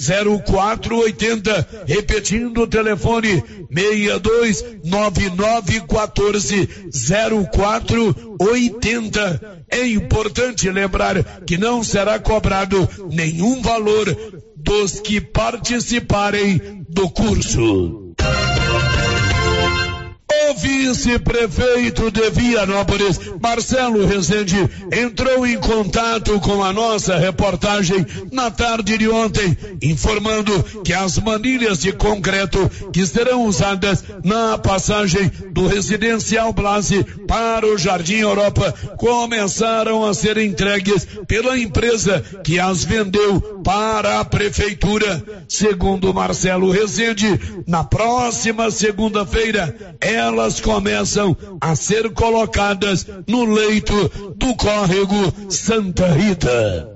0480. Repetindo o telefone 62 9914 0480. É importante lembrar que não será cobrado nenhum valor dos que participarem do curso. Vice-prefeito de Vianópolis, Marcelo Rezende, entrou em contato com a nossa reportagem na tarde de ontem, informando que as manilhas de concreto que serão usadas na passagem do residencial Blase para o Jardim Europa começaram a ser entregues pela empresa que as vendeu para a prefeitura. Segundo Marcelo Rezende, na próxima segunda-feira, ela elas começam a ser colocadas no leito do córrego Santa Rita.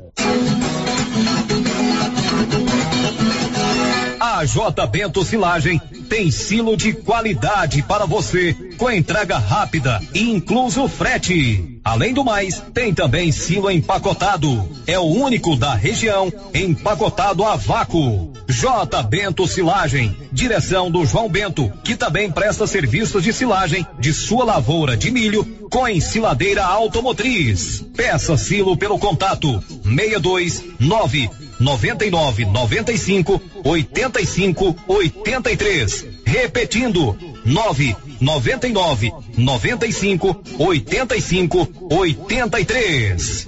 A J Bento Silagem tem silo de qualidade para você, com entrega rápida incluso frete. Além do mais, tem também silo empacotado. É o único da região empacotado a vácuo. J Bento Silagem, direção do João Bento, que também presta serviços de silagem de sua lavoura de milho com ensiladeira automotriz. Peça silo pelo contato 629 99 95 85 83. Repetindo 9 99 95 85 83.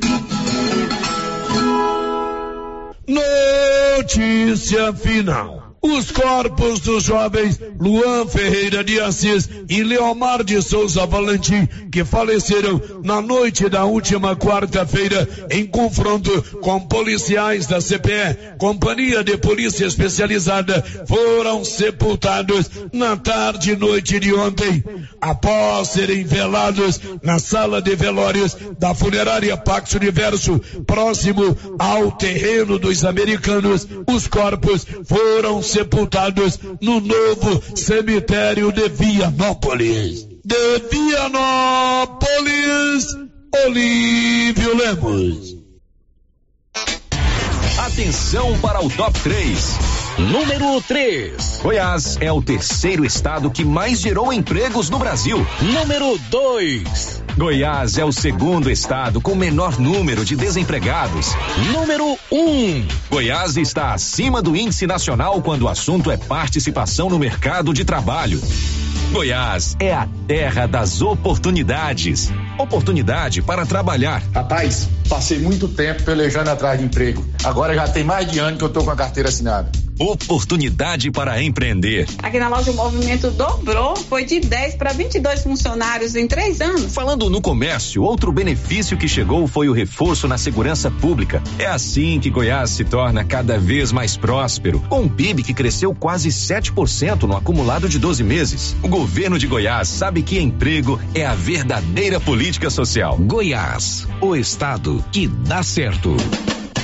Notícia final. Os corpos dos jovens Luan Ferreira de Assis e Leomar de Souza Valentim, que faleceram na noite da última quarta-feira em confronto com policiais da CPE, Companhia de Polícia Especializada, foram sepultados na tarde e noite de ontem, após serem velados na sala de velórios da funerária Pax Universo, próximo ao terreno dos americanos. Os corpos foram sepultados no novo cemitério de Vianópolis. De Vianópolis, Olívio Lemos. Atenção para o top 3. Número 3. Goiás é o terceiro estado que mais gerou empregos no Brasil. Número 2. Goiás é o segundo estado com menor número de desempregados. Número 1. Um. Goiás está acima do índice nacional quando o assunto é participação no mercado de trabalho. Goiás é a terra das oportunidades. Oportunidade para trabalhar. Rapaz, passei muito tempo pelejando atrás de emprego. Agora já tem mais de ano que eu tô com a carteira assinada. Oportunidade para empreender. Aqui na loja o movimento dobrou, foi de 10 para 22 funcionários em três anos. Falando no comércio, outro benefício que chegou foi o reforço na segurança pública. É assim que Goiás se torna cada vez mais próspero, com um PIB que cresceu quase 7% no acumulado de 12 meses. O governo de Goiás sabe que emprego é a verdadeira política social. Goiás, o estado que dá certo.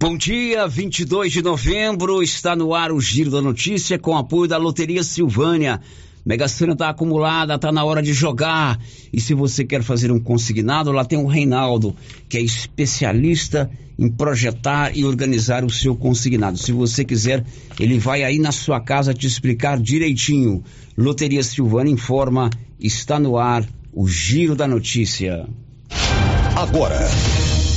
Bom dia, 22 de novembro, está no ar o Giro da Notícia com apoio da Loteria Silvânia. Mega Sena está acumulada, está na hora de jogar. E se você quer fazer um consignado, lá tem o Reinaldo, que é especialista em projetar e organizar o seu consignado. Se você quiser, ele vai aí na sua casa te explicar direitinho. Loteria Silvânia informa, está no ar o Giro da Notícia. Agora.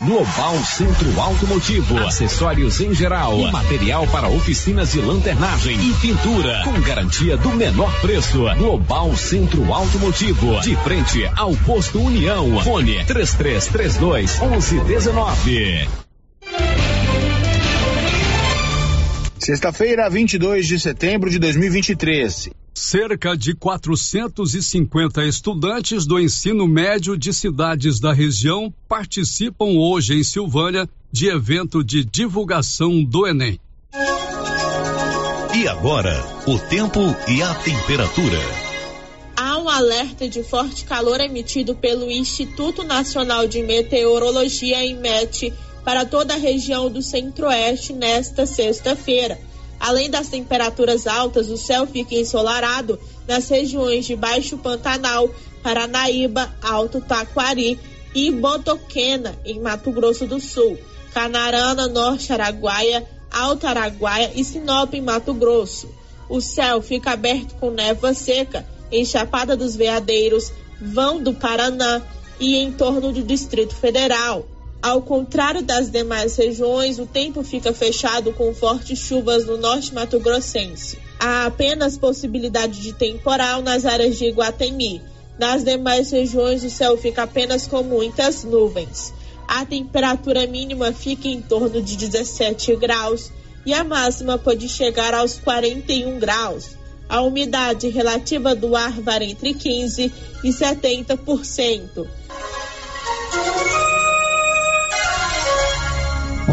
Global Centro Automotivo, acessórios em geral, material para oficinas de lanternagem e pintura, com garantia do menor preço. Global Centro Automotivo, de frente ao posto União. Fone 3332 1119. Sexta-feira, 22 de setembro de 2023. Cerca de 450 estudantes do ensino médio de cidades da região participam hoje em Silvânia de evento de divulgação do Enem. E agora, o tempo e a temperatura. Há um alerta de forte calor emitido pelo Instituto Nacional de Meteorologia, IMET, para toda a região do centro-oeste nesta sexta-feira. Além das temperaturas altas, o céu fica ensolarado nas regiões de Baixo Pantanal, Paranaíba, Alto Taquari e Botoquena, em Mato Grosso do Sul, Canarana, Norte Araguaia, Alto Araguaia e Sinop, em Mato Grosso. O céu fica aberto com névoa seca em Chapada dos Veadeiros, Vão do Paraná e em torno do Distrito Federal. Ao contrário das demais regiões, o tempo fica fechado com fortes chuvas no norte mato-grossense. Há apenas possibilidade de temporal nas áreas de Iguatemi. Nas demais regiões, o céu fica apenas com muitas nuvens. A temperatura mínima fica em torno de 17 graus e a máxima pode chegar aos 41 graus. A umidade relativa do ar varia entre 15 e 70%.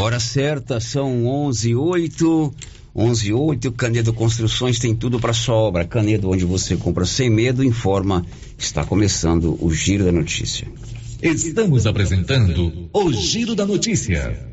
Hora certa, são 11 e 8. 11 e 8, Canedo Construções tem tudo para sua obra. Canedo, onde você compra sem medo, informa. Está começando o Giro da Notícia. Estamos apresentando o Giro da Notícia.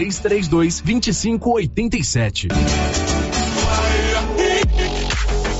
3332 2587.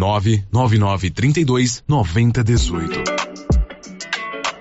99932 9018.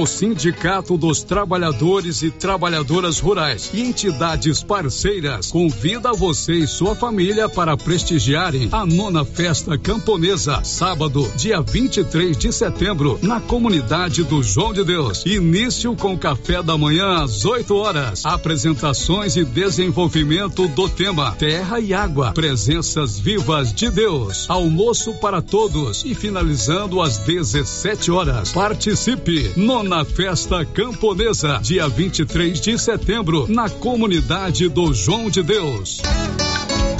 O Sindicato dos Trabalhadores e Trabalhadoras Rurais e entidades parceiras convida você e sua família para prestigiarem a nona festa camponesa, sábado, dia 23 de setembro, na comunidade do João de Deus. Início com café da manhã às 8 horas. Apresentações e desenvolvimento do tema Terra e Água, presenças vivas de Deus. Almoço para todos e finalizando às 17 horas. Participe! Nona Festa Camponesa, dia 23 de setembro, na comunidade do João de Deus.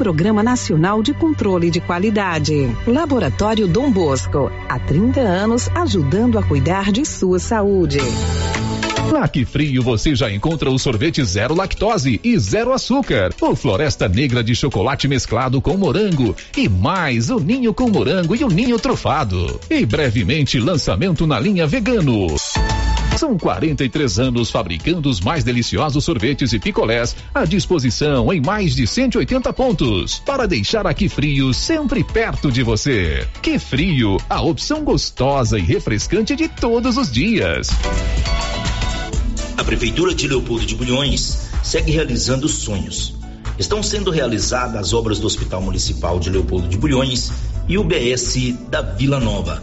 Programa Nacional de Controle de Qualidade. Laboratório Dom Bosco, há 30 anos ajudando a cuidar de sua saúde. Na Frio você já encontra o sorvete zero lactose e zero açúcar, o Floresta Negra de chocolate mesclado com morango e mais o ninho com morango e o ninho trufado. E brevemente lançamento na linha vegano. São 43 anos fabricando os mais deliciosos sorvetes e picolés à disposição em mais de 180 pontos para deixar aqui frio sempre perto de você. Que frio, a opção gostosa e refrescante de todos os dias. A Prefeitura de Leopoldo de Bulhões segue realizando sonhos. Estão sendo realizadas as obras do Hospital Municipal de Leopoldo de Bulhões e o BS da Vila Nova.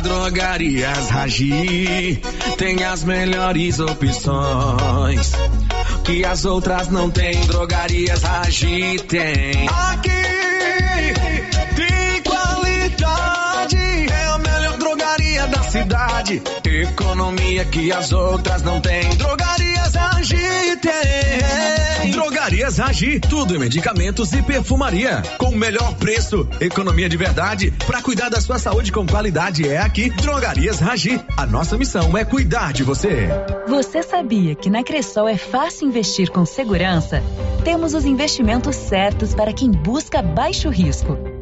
Drogarias Ragi tem as melhores opções que as outras não têm. Drogarias Ragi tem. Aqui cidade. Economia que as outras não têm. Drogarias Ragi tem. Drogarias Ragi, tudo em medicamentos e perfumaria. Com o melhor preço, economia de verdade. Para cuidar da sua saúde com qualidade é aqui, Drogarias Ragi. A nossa missão é cuidar de você. Você sabia que na Cressol é fácil investir com segurança? Temos os investimentos certos para quem busca baixo risco.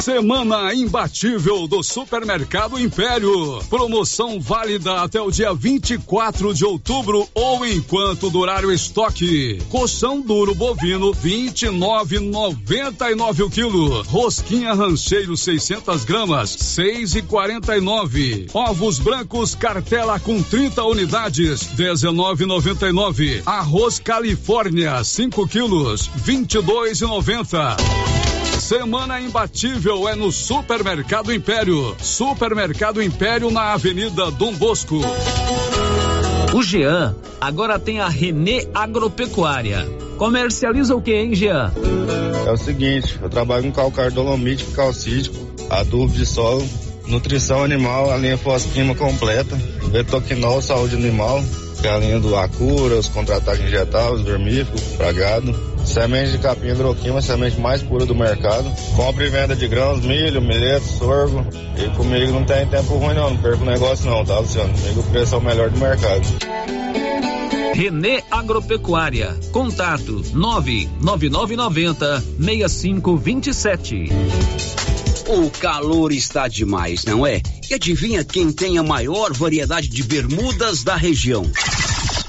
Semana imbatível do Supermercado Império. Promoção válida até o dia 24 de outubro ou enquanto durar o estoque. Colchão duro bovino 29,99 o quilo. Rosquinha rancheiro 600 gramas 6,49. Ovos brancos cartela com 30 unidades 19,99. Arroz Califórnia 5 quilos 22,90. Semana imbatível é no Supermercado Império. Supermercado Império na Avenida Dom Bosco. O Jean agora tem a Renê Agropecuária. Comercializa o que, hein, Jean? É o seguinte, eu trabalho com calcário dolomítico, calcítico, adubo de solo, nutrição animal, a linha fosquima completa, betoquinol, saúde animal, que é a linha do Acura, os contra-ataques injetáveis, vermífugo, pragado Semente de capim hidroquima, semente mais pura do mercado. Compra e venda de grãos, milho, milheto, sorgo. E comigo não tem tempo ruim não, não perco negócio não, tá, Luciano? Comigo o preço é o melhor do mercado. Renê Agropecuária. Contato 99990 6527. O calor está demais, não é? E adivinha quem tem a maior variedade de bermudas da região?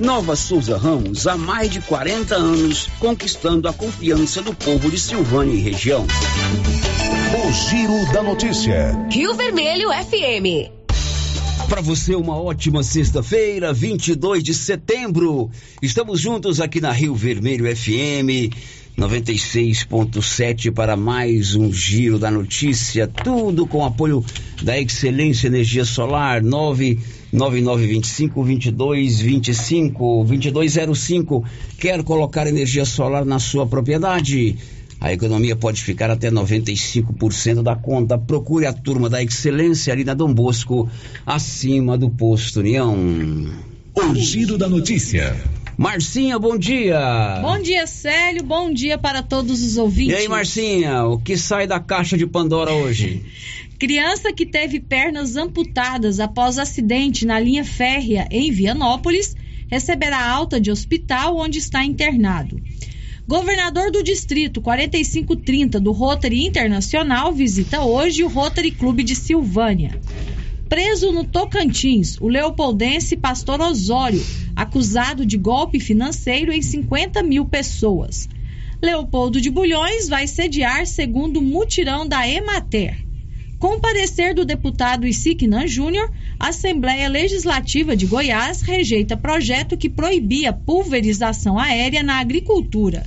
Nova Souza Ramos, há mais de 40 anos, conquistando a confiança do povo de Silvânia e região. O Giro da Notícia. Rio Vermelho FM. Para você, uma ótima sexta-feira, 22 de setembro. Estamos juntos aqui na Rio Vermelho FM 96.7 para mais um Giro da Notícia. Tudo com apoio da Excelência Energia Solar 9 9925 2225 2205. Quer colocar energia solar na sua propriedade? A economia pode ficar até 95% da conta. Procure a turma da Excelência ali na Dom Bosco, acima do posto União. O giro da notícia. Marcinha, bom dia. Bom dia, Célio. Bom dia para todos os ouvintes. E aí, Marcinha, o que sai da caixa de Pandora hoje? Criança que teve pernas amputadas após acidente na linha férrea em Vianópolis receberá alta de hospital onde está internado. Governador do Distrito 4530 do Rotary Internacional visita hoje o Rotary Clube de Silvânia. Preso no Tocantins, o leopoldense Pastor Osório, acusado de golpe financeiro em 50 mil pessoas. Leopoldo de Bulhões vai sediar segundo mutirão da Emater. Com parecer do deputado Isiquinan Júnior, a Assembleia Legislativa de Goiás rejeita projeto que proibia pulverização aérea na agricultura.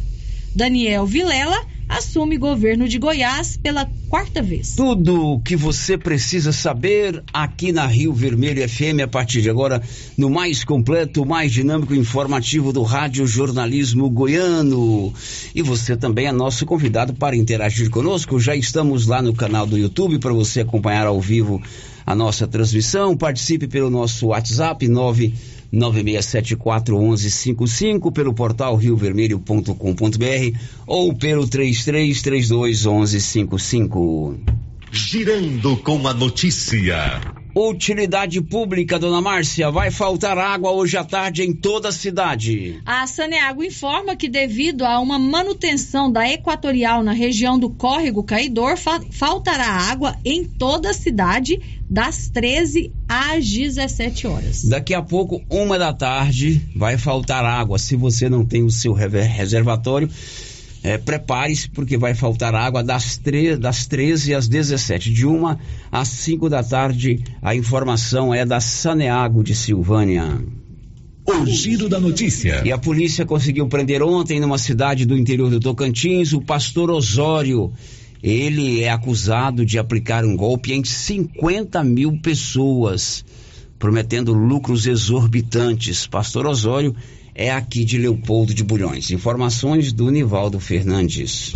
Daniel Vilela assume governo de Goiás pela quarta vez. Tudo o que você precisa saber aqui na Rio Vermelho FM a partir de agora, no mais completo, mais dinâmico e informativo do Rádio Jornalismo Goiano. E você também é nosso convidado para interagir conosco. Já estamos lá no canal do YouTube para você acompanhar ao vivo a nossa transmissão. Participe pelo nosso WhatsApp 9 96741155 pelo portal riovermelho.com.br ou pelo 33321155. Girando com a notícia. Utilidade pública, dona Márcia, vai faltar água hoje à tarde em toda a cidade. A Saneago informa que, devido a uma manutenção da equatorial na região do córrego Caidor, fa faltará água em toda a cidade das 13 às 17 horas. Daqui a pouco, uma da tarde, vai faltar água. Se você não tem o seu reservatório, é, prepare-se porque vai faltar água das, das 13 às 17. De uma às 5 da tarde, a informação é da Saneago de Silvânia. O giro da notícia. E a polícia conseguiu prender ontem, numa cidade do interior do Tocantins, o pastor Osório. Ele é acusado de aplicar um golpe em 50 mil pessoas, prometendo lucros exorbitantes. Pastor Osório é aqui de Leopoldo de Bulhões. Informações do Nivaldo Fernandes.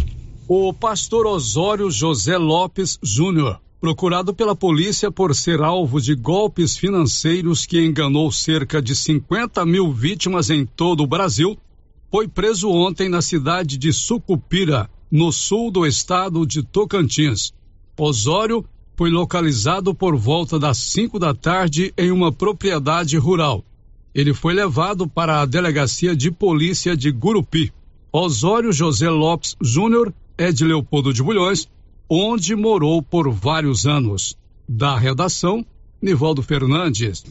O pastor Osório José Lopes Júnior procurado pela polícia por ser alvo de golpes financeiros que enganou cerca de 50 mil vítimas em todo o Brasil, foi preso ontem na cidade de Sucupira, no sul do estado de Tocantins. Osório foi localizado por volta das 5 da tarde em uma propriedade rural. Ele foi levado para a delegacia de polícia de Gurupi. Osório José Lopes Júnior é de Leopoldo de Bulhões onde morou por vários anos. Da redação, Nivaldo Fernandes.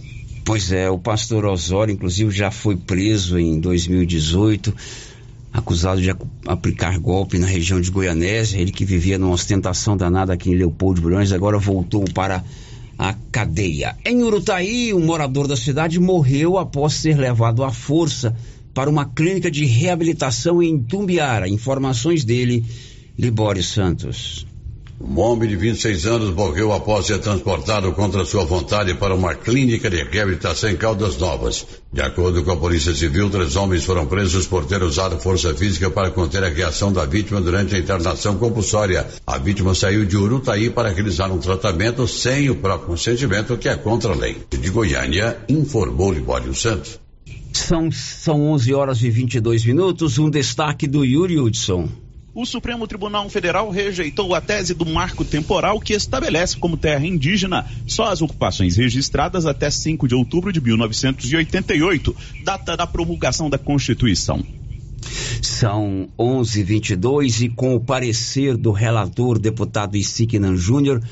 Pois é, o pastor Osório, inclusive, já foi preso em 2018, acusado de aplicar golpe na região de Goianésia. Ele que vivia numa ostentação danada aqui em Leopoldo de Bulhões, agora voltou para a cadeia. Em Urutaí, um morador da cidade morreu após ser levado à força para uma clínica de reabilitação em Tumbiara. Informações dele, Libório Santos. Um homem de 26 anos morreu após ser transportado contra sua vontade para uma clínica de reabilitação em Caldas Novas. De acordo com a Polícia Civil, três homens foram presos por ter usado força física para conter a reação da vítima durante a internação compulsória. A vítima saiu de Urutaí para realizar um tratamento sem o próprio consentimento, que é contra a lei. De Goiânia, informou Libório Santos. São, são 11 horas e 22 minutos. Um destaque do Yuri Hudson o Supremo Tribunal Federal rejeitou a tese do marco temporal que estabelece como terra indígena só as ocupações registradas até 5 de outubro de 1988, data da promulgação da Constituição. São 11:22 e com o parecer do relator deputado Isignan Júnior,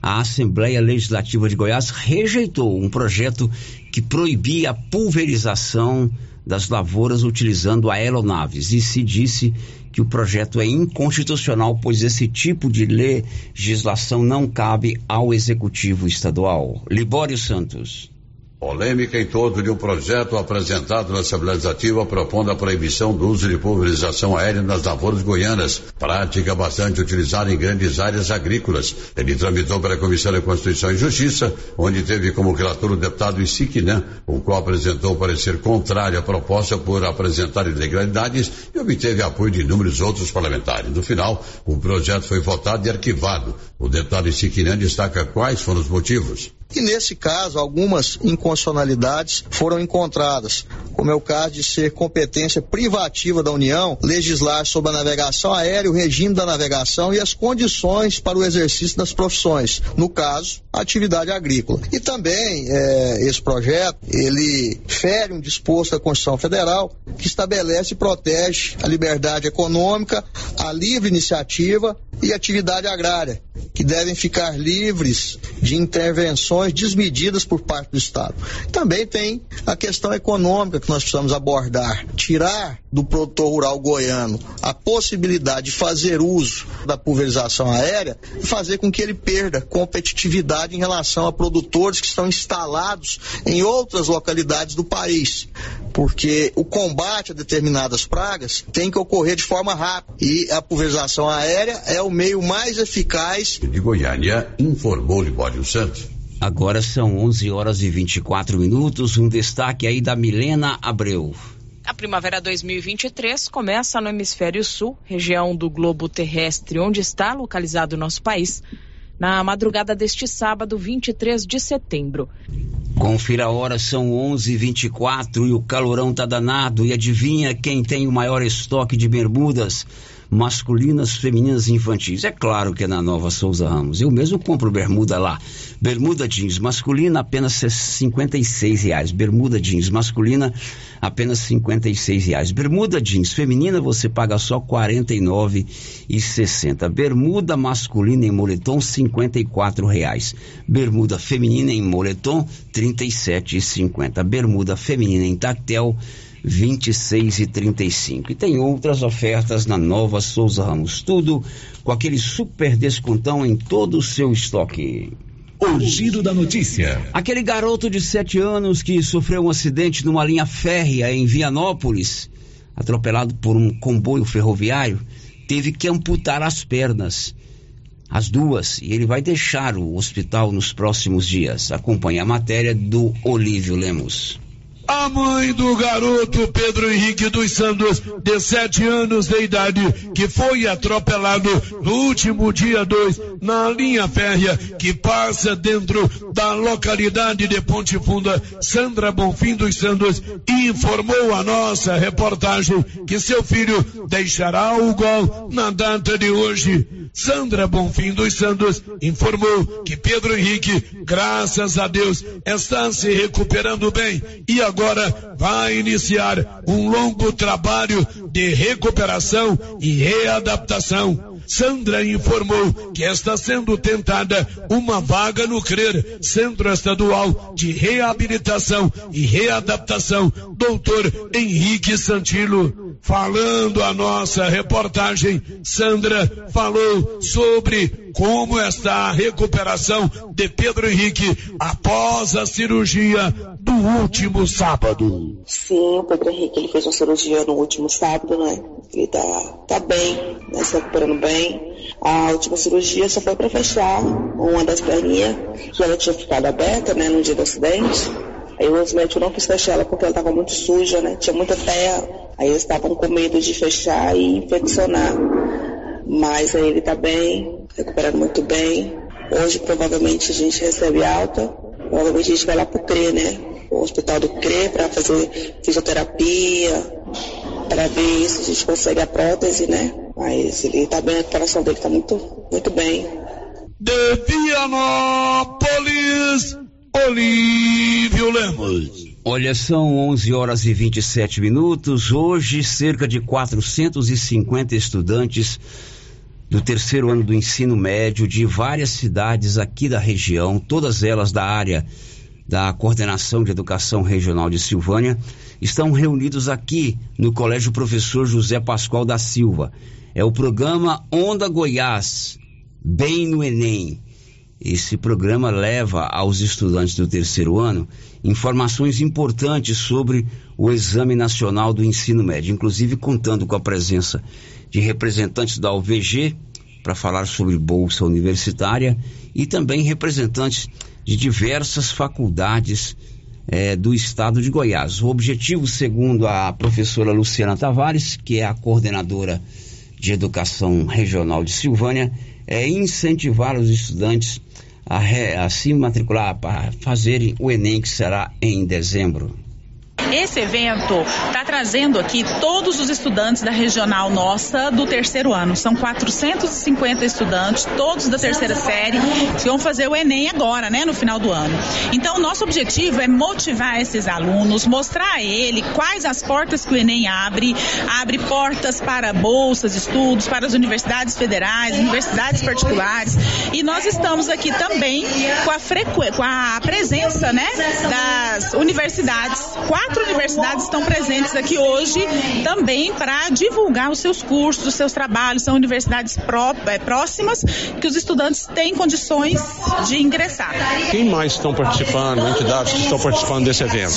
a Assembleia Legislativa de Goiás rejeitou um projeto que proibia a pulverização das lavouras utilizando aeronaves e se disse que o projeto é inconstitucional, pois esse tipo de legislação não cabe ao executivo estadual. Libório Santos. Polêmica em torno de um projeto apresentado na Assembleia Legislativa propondo a proibição do uso de pulverização aérea nas lavouras goianas, prática bastante utilizada em grandes áreas agrícolas. Ele tramitou para a Comissão de Constituição e Justiça, onde teve como relator o deputado Isiquinã, o qual apresentou parecer contrário à proposta por apresentar ilegalidades e obteve apoio de inúmeros outros parlamentares. No final, o projeto foi votado e arquivado. O deputado Isiquinã destaca quais foram os motivos. E nesse caso, algumas inconstitucionalidades foram encontradas, como é o caso de ser competência privativa da União legislar sobre a navegação aérea, o regime da navegação e as condições para o exercício das profissões, no caso, atividade agrícola. E também é, esse projeto, ele fere um disposto da Constituição Federal que estabelece e protege a liberdade econômica, a livre iniciativa e atividade agrária, que devem ficar livres de intervenções desmedidas por parte do Estado. Também tem a questão econômica que nós precisamos abordar. Tirar do produtor rural goiano a possibilidade de fazer uso da pulverização aérea e fazer com que ele perda competitividade em relação a produtores que estão instalados em outras localidades do país. Porque o combate a determinadas pragas tem que ocorrer de forma rápida e a pulverização aérea é o meio mais eficaz. De Goiânia, informou Libório Santos. Agora são 11 horas e 24 minutos. Um destaque aí da Milena Abreu. A primavera 2023 começa no hemisfério sul, região do globo terrestre onde está localizado o nosso país, na madrugada deste sábado, 23 de setembro. Confira a hora, são 11:24 e o calorão tá danado. E adivinha quem tem o maior estoque de bermudas? Masculinas, femininas e infantis. É claro que é na Nova Souza Ramos. Eu mesmo compro bermuda lá. Bermuda jeans masculina apenas 56 reais. Bermuda jeans masculina apenas 56 reais. Bermuda jeans feminina você paga só 49,60. Bermuda masculina em moletom 54 reais. Bermuda feminina em moletom 37,50. Bermuda feminina em tactel 26 e 35. E tem outras ofertas na Nova Souza Ramos. Tudo com aquele super descontão em todo o seu estoque. O giro da notícia. Aquele garoto de 7 anos que sofreu um acidente numa linha férrea em Vianópolis, atropelado por um comboio ferroviário, teve que amputar as pernas. As duas, e ele vai deixar o hospital nos próximos dias. Acompanhe a matéria do Olívio Lemos. A mãe do garoto Pedro Henrique dos Santos, de sete anos de idade, que foi atropelado no último dia 2 na linha férrea que passa dentro da localidade de Ponte Funda, Sandra Bonfim dos Santos, informou a nossa reportagem que seu filho deixará o gol na data de hoje. Sandra Bonfim dos Santos informou que Pedro Henrique, graças a Deus, está se recuperando bem e agora vai iniciar um longo trabalho de recuperação e readaptação. Sandra informou que está sendo tentada uma vaga no CRER, Centro Estadual de Reabilitação e Readaptação, doutor Henrique Santilo. Falando a nossa reportagem, Sandra falou sobre como está a recuperação de Pedro Henrique após a cirurgia do último sábado. Sim, o Pedro Henrique ele fez uma cirurgia no último sábado, né? Ele tá, tá bem, né? se recuperando bem. A última cirurgia só foi para fechar uma das perninhas, que ela tinha ficado aberta, né, no dia do acidente. Aí os médicos não quis fechar ela porque ela estava muito suja, né? Tinha muita terra. Aí eles estavam com medo de fechar e infeccionar. Mas aí ele está bem, recuperando muito bem. Hoje provavelmente a gente recebe alta. Provavelmente a gente vai lá pro CRE, né? O hospital do CRE para fazer fisioterapia, para ver se a gente consegue a prótese, né? Mas ele está bem, a recuperação dele está muito, muito bem. De Vianópolis, Olívio Lemos. Olha, são 11 horas e 27 minutos. Hoje, cerca de 450 estudantes do terceiro ano do ensino médio de várias cidades aqui da região, todas elas da área da Coordenação de Educação Regional de Silvânia, estão reunidos aqui no Colégio Professor José Pascoal da Silva. É o programa Onda Goiás, Bem no Enem. Esse programa leva aos estudantes do terceiro ano informações importantes sobre o Exame Nacional do Ensino Médio, inclusive contando com a presença de representantes da UVG para falar sobre bolsa universitária e também representantes de diversas faculdades eh, do estado de Goiás. O objetivo, segundo a professora Luciana Tavares, que é a coordenadora de educação regional de Silvânia, é incentivar os estudantes a, re, a se matricular para fazerem o Enem, que será em dezembro. Esse evento está trazendo aqui todos os estudantes da regional nossa do terceiro ano. São 450 estudantes, todos da terceira série, que vão fazer o Enem agora, né, no final do ano. Então, nosso objetivo é motivar esses alunos, mostrar a ele quais as portas que o Enem abre, abre portas para bolsas, estudos, para as universidades federais, universidades particulares. E nós estamos aqui também com a, frequ... com a presença, né, das universidades, quatro universidades estão presentes aqui hoje também para divulgar os seus cursos, os seus trabalhos. São universidades pró, é, próximas que os estudantes têm condições de ingressar. Quem mais estão participando, entidades que estão participando desse evento?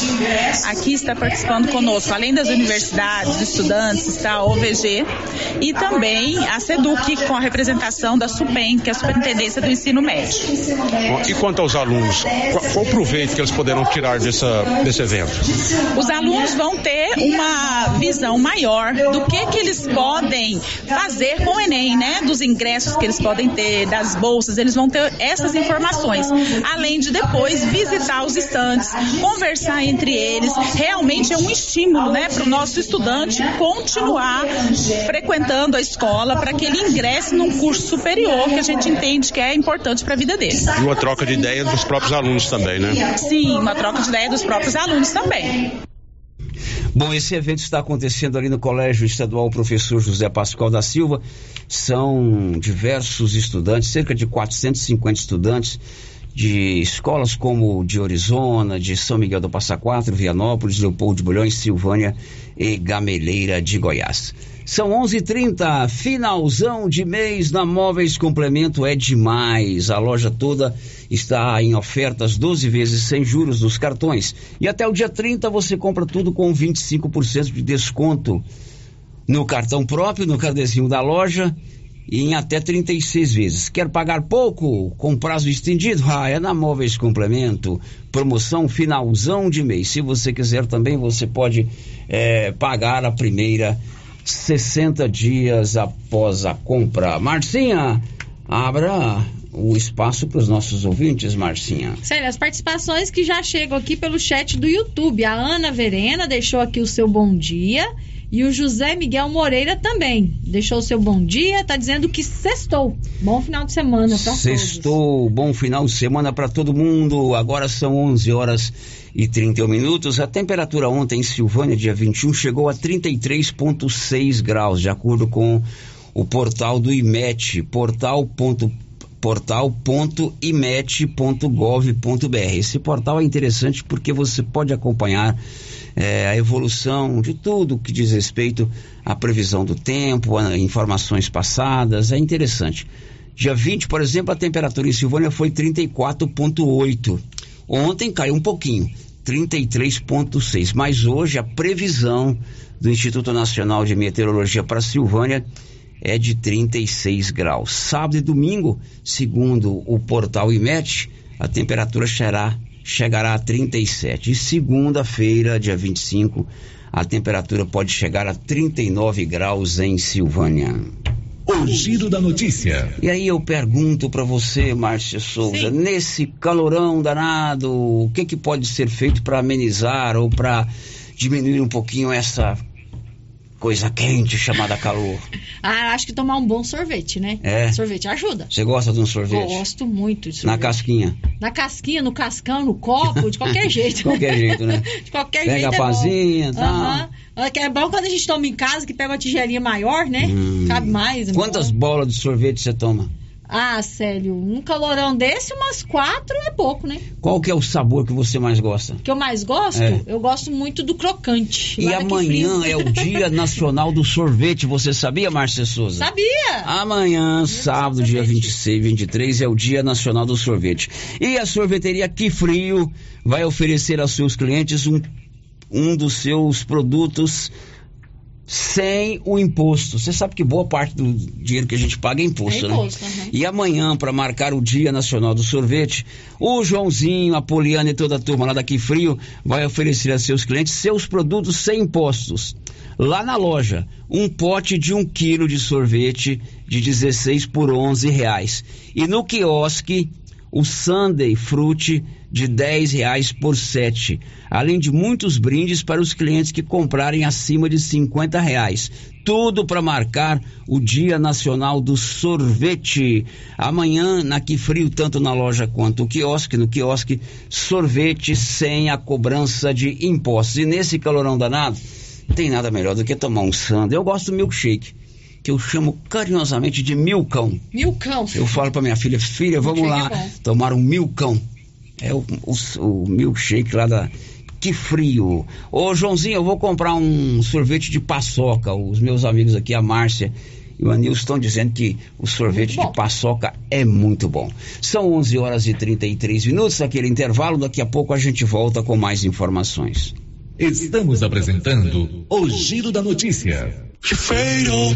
Aqui está participando conosco, além das universidades, estudantes, está a OVG e também a SEDUC com a representação da SUPEM, que é a Superintendência do Ensino Médio. E quanto aos alunos, qual, qual o proveito que eles poderão tirar dessa, desse evento? Os alunos vão ter uma visão maior do que que eles podem fazer com o Enem, né? Dos ingressos que eles podem ter, das bolsas, eles vão ter essas informações. Além de depois visitar os estantes, conversar entre eles. Realmente é um estímulo, né, para o nosso estudante continuar frequentando a escola para que ele ingresse num curso superior que a gente entende que é importante para a vida dele. E uma troca de ideia dos próprios alunos também, né? Sim, uma troca de ideia dos próprios alunos também. Bom, esse evento está acontecendo ali no Colégio Estadual Professor José Pascoal da Silva. São diversos estudantes, cerca de 450 estudantes de escolas como de Orizona, de São Miguel do Passa Quatro, Vianópolis, Leopoldo de Bulhões, Silvânia e Gameleira de Goiás. São 11:30, finalzão de mês na Móveis Complemento é demais. A loja toda está em ofertas 12 vezes sem juros dos cartões e até o dia 30 você compra tudo com 25% de desconto no cartão próprio, no cardezinho da loja e em até 36 vezes. Quer pagar pouco com prazo estendido? Ah, é na Móveis Complemento. Promoção finalzão de mês. Se você quiser também, você pode é, pagar a primeira 60 dias após a compra. Marcinha, abra o espaço para os nossos ouvintes, Marcinha. Sério, as participações que já chegam aqui pelo chat do YouTube. A Ana Verena deixou aqui o seu bom dia. E o José Miguel Moreira também deixou o seu bom dia, tá dizendo que sextou. Bom final de semana para todos. Sextou, bom final de semana para todo mundo. Agora são 11 horas e 31 minutos. A temperatura ontem em Silvânia, dia 21, chegou a 33,6 graus, de acordo com o portal do IMET, portal.imet.gov.br. Esse portal é interessante porque você pode acompanhar é, a evolução de tudo que diz respeito à previsão do tempo, a informações passadas. É interessante. Dia 20, por exemplo, a temperatura em Silvânia foi 34,8. Ontem caiu um pouquinho, 33,6. Mas hoje a previsão do Instituto Nacional de Meteorologia para Silvânia é de 36 graus. Sábado e domingo, segundo o portal IMET, a temperatura chegará, chegará a 37. E segunda-feira, dia 25, a temperatura pode chegar a 39 graus em Silvânia. O giro da notícia. E aí eu pergunto para você, Márcia Souza, Sim. nesse calorão danado, o que que pode ser feito para amenizar ou para diminuir um pouquinho essa coisa quente chamada calor. ah, acho que tomar um bom sorvete, né? É. Sorvete ajuda. Você gosta de um sorvete? Gosto muito de sorvete. Na casquinha? Na casquinha, no cascão, no copo, de qualquer jeito. de qualquer jeito, né? De qualquer Pega jeito. Pega a pazinha e tal. Uhum. É bom quando a gente toma em casa, que pega uma tigelinha maior, né? Hum. Cabe mais. É Quantas bom. bolas de sorvete você toma? Ah, sério, um calorão desse, umas quatro é pouco, né? Qual que é o sabor que você mais gosta? Que eu mais gosto? É. Eu gosto muito do crocante. E amanhã é o Dia Nacional do Sorvete, você sabia, Márcia Souza? Sabia! Amanhã, sábado, dia 26 e 23, é o Dia Nacional do Sorvete. E a sorveteria Que Frio vai oferecer aos seus clientes um, um dos seus produtos sem o imposto. Você sabe que boa parte do dinheiro que a gente paga é imposto, é imposto né? Uhum. E amanhã, para marcar o Dia Nacional do Sorvete, o Joãozinho, a Poliana e toda a turma lá daqui frio vai oferecer a seus clientes seus produtos sem impostos. Lá na loja, um pote de um quilo de sorvete de 16 por 11 reais. E no quiosque, o Sunday Fruit de 10 reais por sete, além de muitos brindes para os clientes que comprarem acima de 50 reais. Tudo para marcar o Dia Nacional do Sorvete. Amanhã, na Que Frio, tanto na loja quanto no quiosque, no quiosque, sorvete sem a cobrança de impostos. E nesse calorão danado, tem nada melhor do que tomar um sundae. Eu gosto do milkshake que eu chamo carinhosamente de milcão. Milcão. Eu falo para minha filha, filha, vamos lá é tomar um milcão. É o, o, o milkshake lá da. Que frio. Ô, Joãozinho, eu vou comprar um sorvete de paçoca. Os meus amigos aqui, a Márcia e o Anil estão dizendo que o sorvete de paçoca é muito bom. São 11 horas e 33 minutos, aquele intervalo. Daqui a pouco a gente volta com mais informações. Estamos apresentando o Giro da Notícia. Feiro.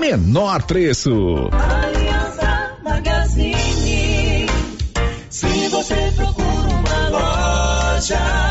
menor preço. Aliança Magazine. Se você procura uma loja,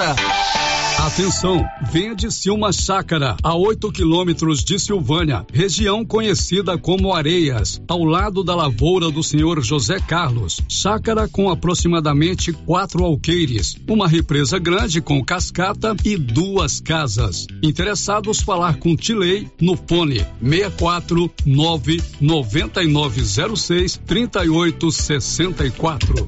Atenção, vende-se uma chácara a 8 quilômetros de Silvânia, região conhecida como Areias, ao lado da lavoura do senhor José Carlos. Chácara com aproximadamente quatro alqueires, uma represa grande com cascata e duas casas. Interessados falar com Tilei no fone 64 9 9906 3864.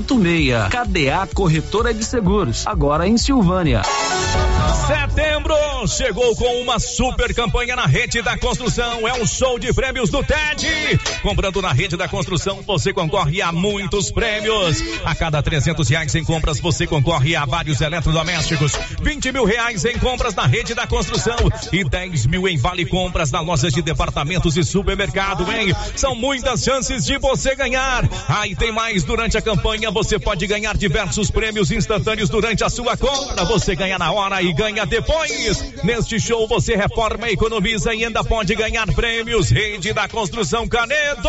86. KDA Corretora de Seguros, agora em Silvânia. Setembro chegou com uma super campanha na rede da construção. É um show de prêmios do TED. Comprando na rede da construção, você concorre a muitos prêmios. A cada 300 reais em compras, você concorre a vários eletrodomésticos. 20 mil reais em compras na rede da construção e 10 mil em vale compras na lojas de departamentos e supermercado, hein? São muitas chances de você ganhar. Aí tem mais durante a campanha. Você pode ganhar diversos prêmios instantâneos durante a sua compra. Você ganha na hora e ganha depois. Neste show você reforma, economiza e ainda pode ganhar prêmios. Rede da Construção Canedo.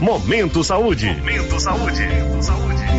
Momento Saúde. Momento Saúde.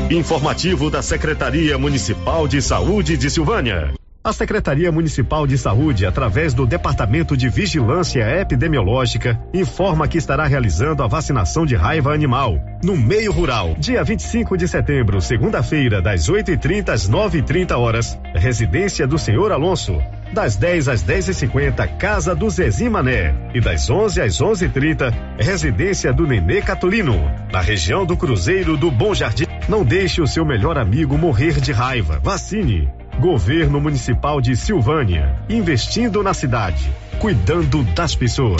Informativo da Secretaria Municipal de Saúde de Silvânia. A Secretaria Municipal de Saúde, através do Departamento de Vigilância Epidemiológica, informa que estará realizando a vacinação de raiva animal no meio rural, dia 25 de setembro, segunda-feira, das 8h30 às 9h30 horas, residência do senhor Alonso. Das 10 às 10h50, Casa do Zezim Mané. E das 11 às 11h30, residência do Nenê Catolino. Na região do Cruzeiro do Bom Jardim. Não deixe o seu melhor amigo morrer de raiva. Vacine. Governo Municipal de Silvânia. Investindo na cidade. Cuidando das pessoas.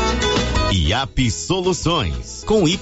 IAP Soluções com Y.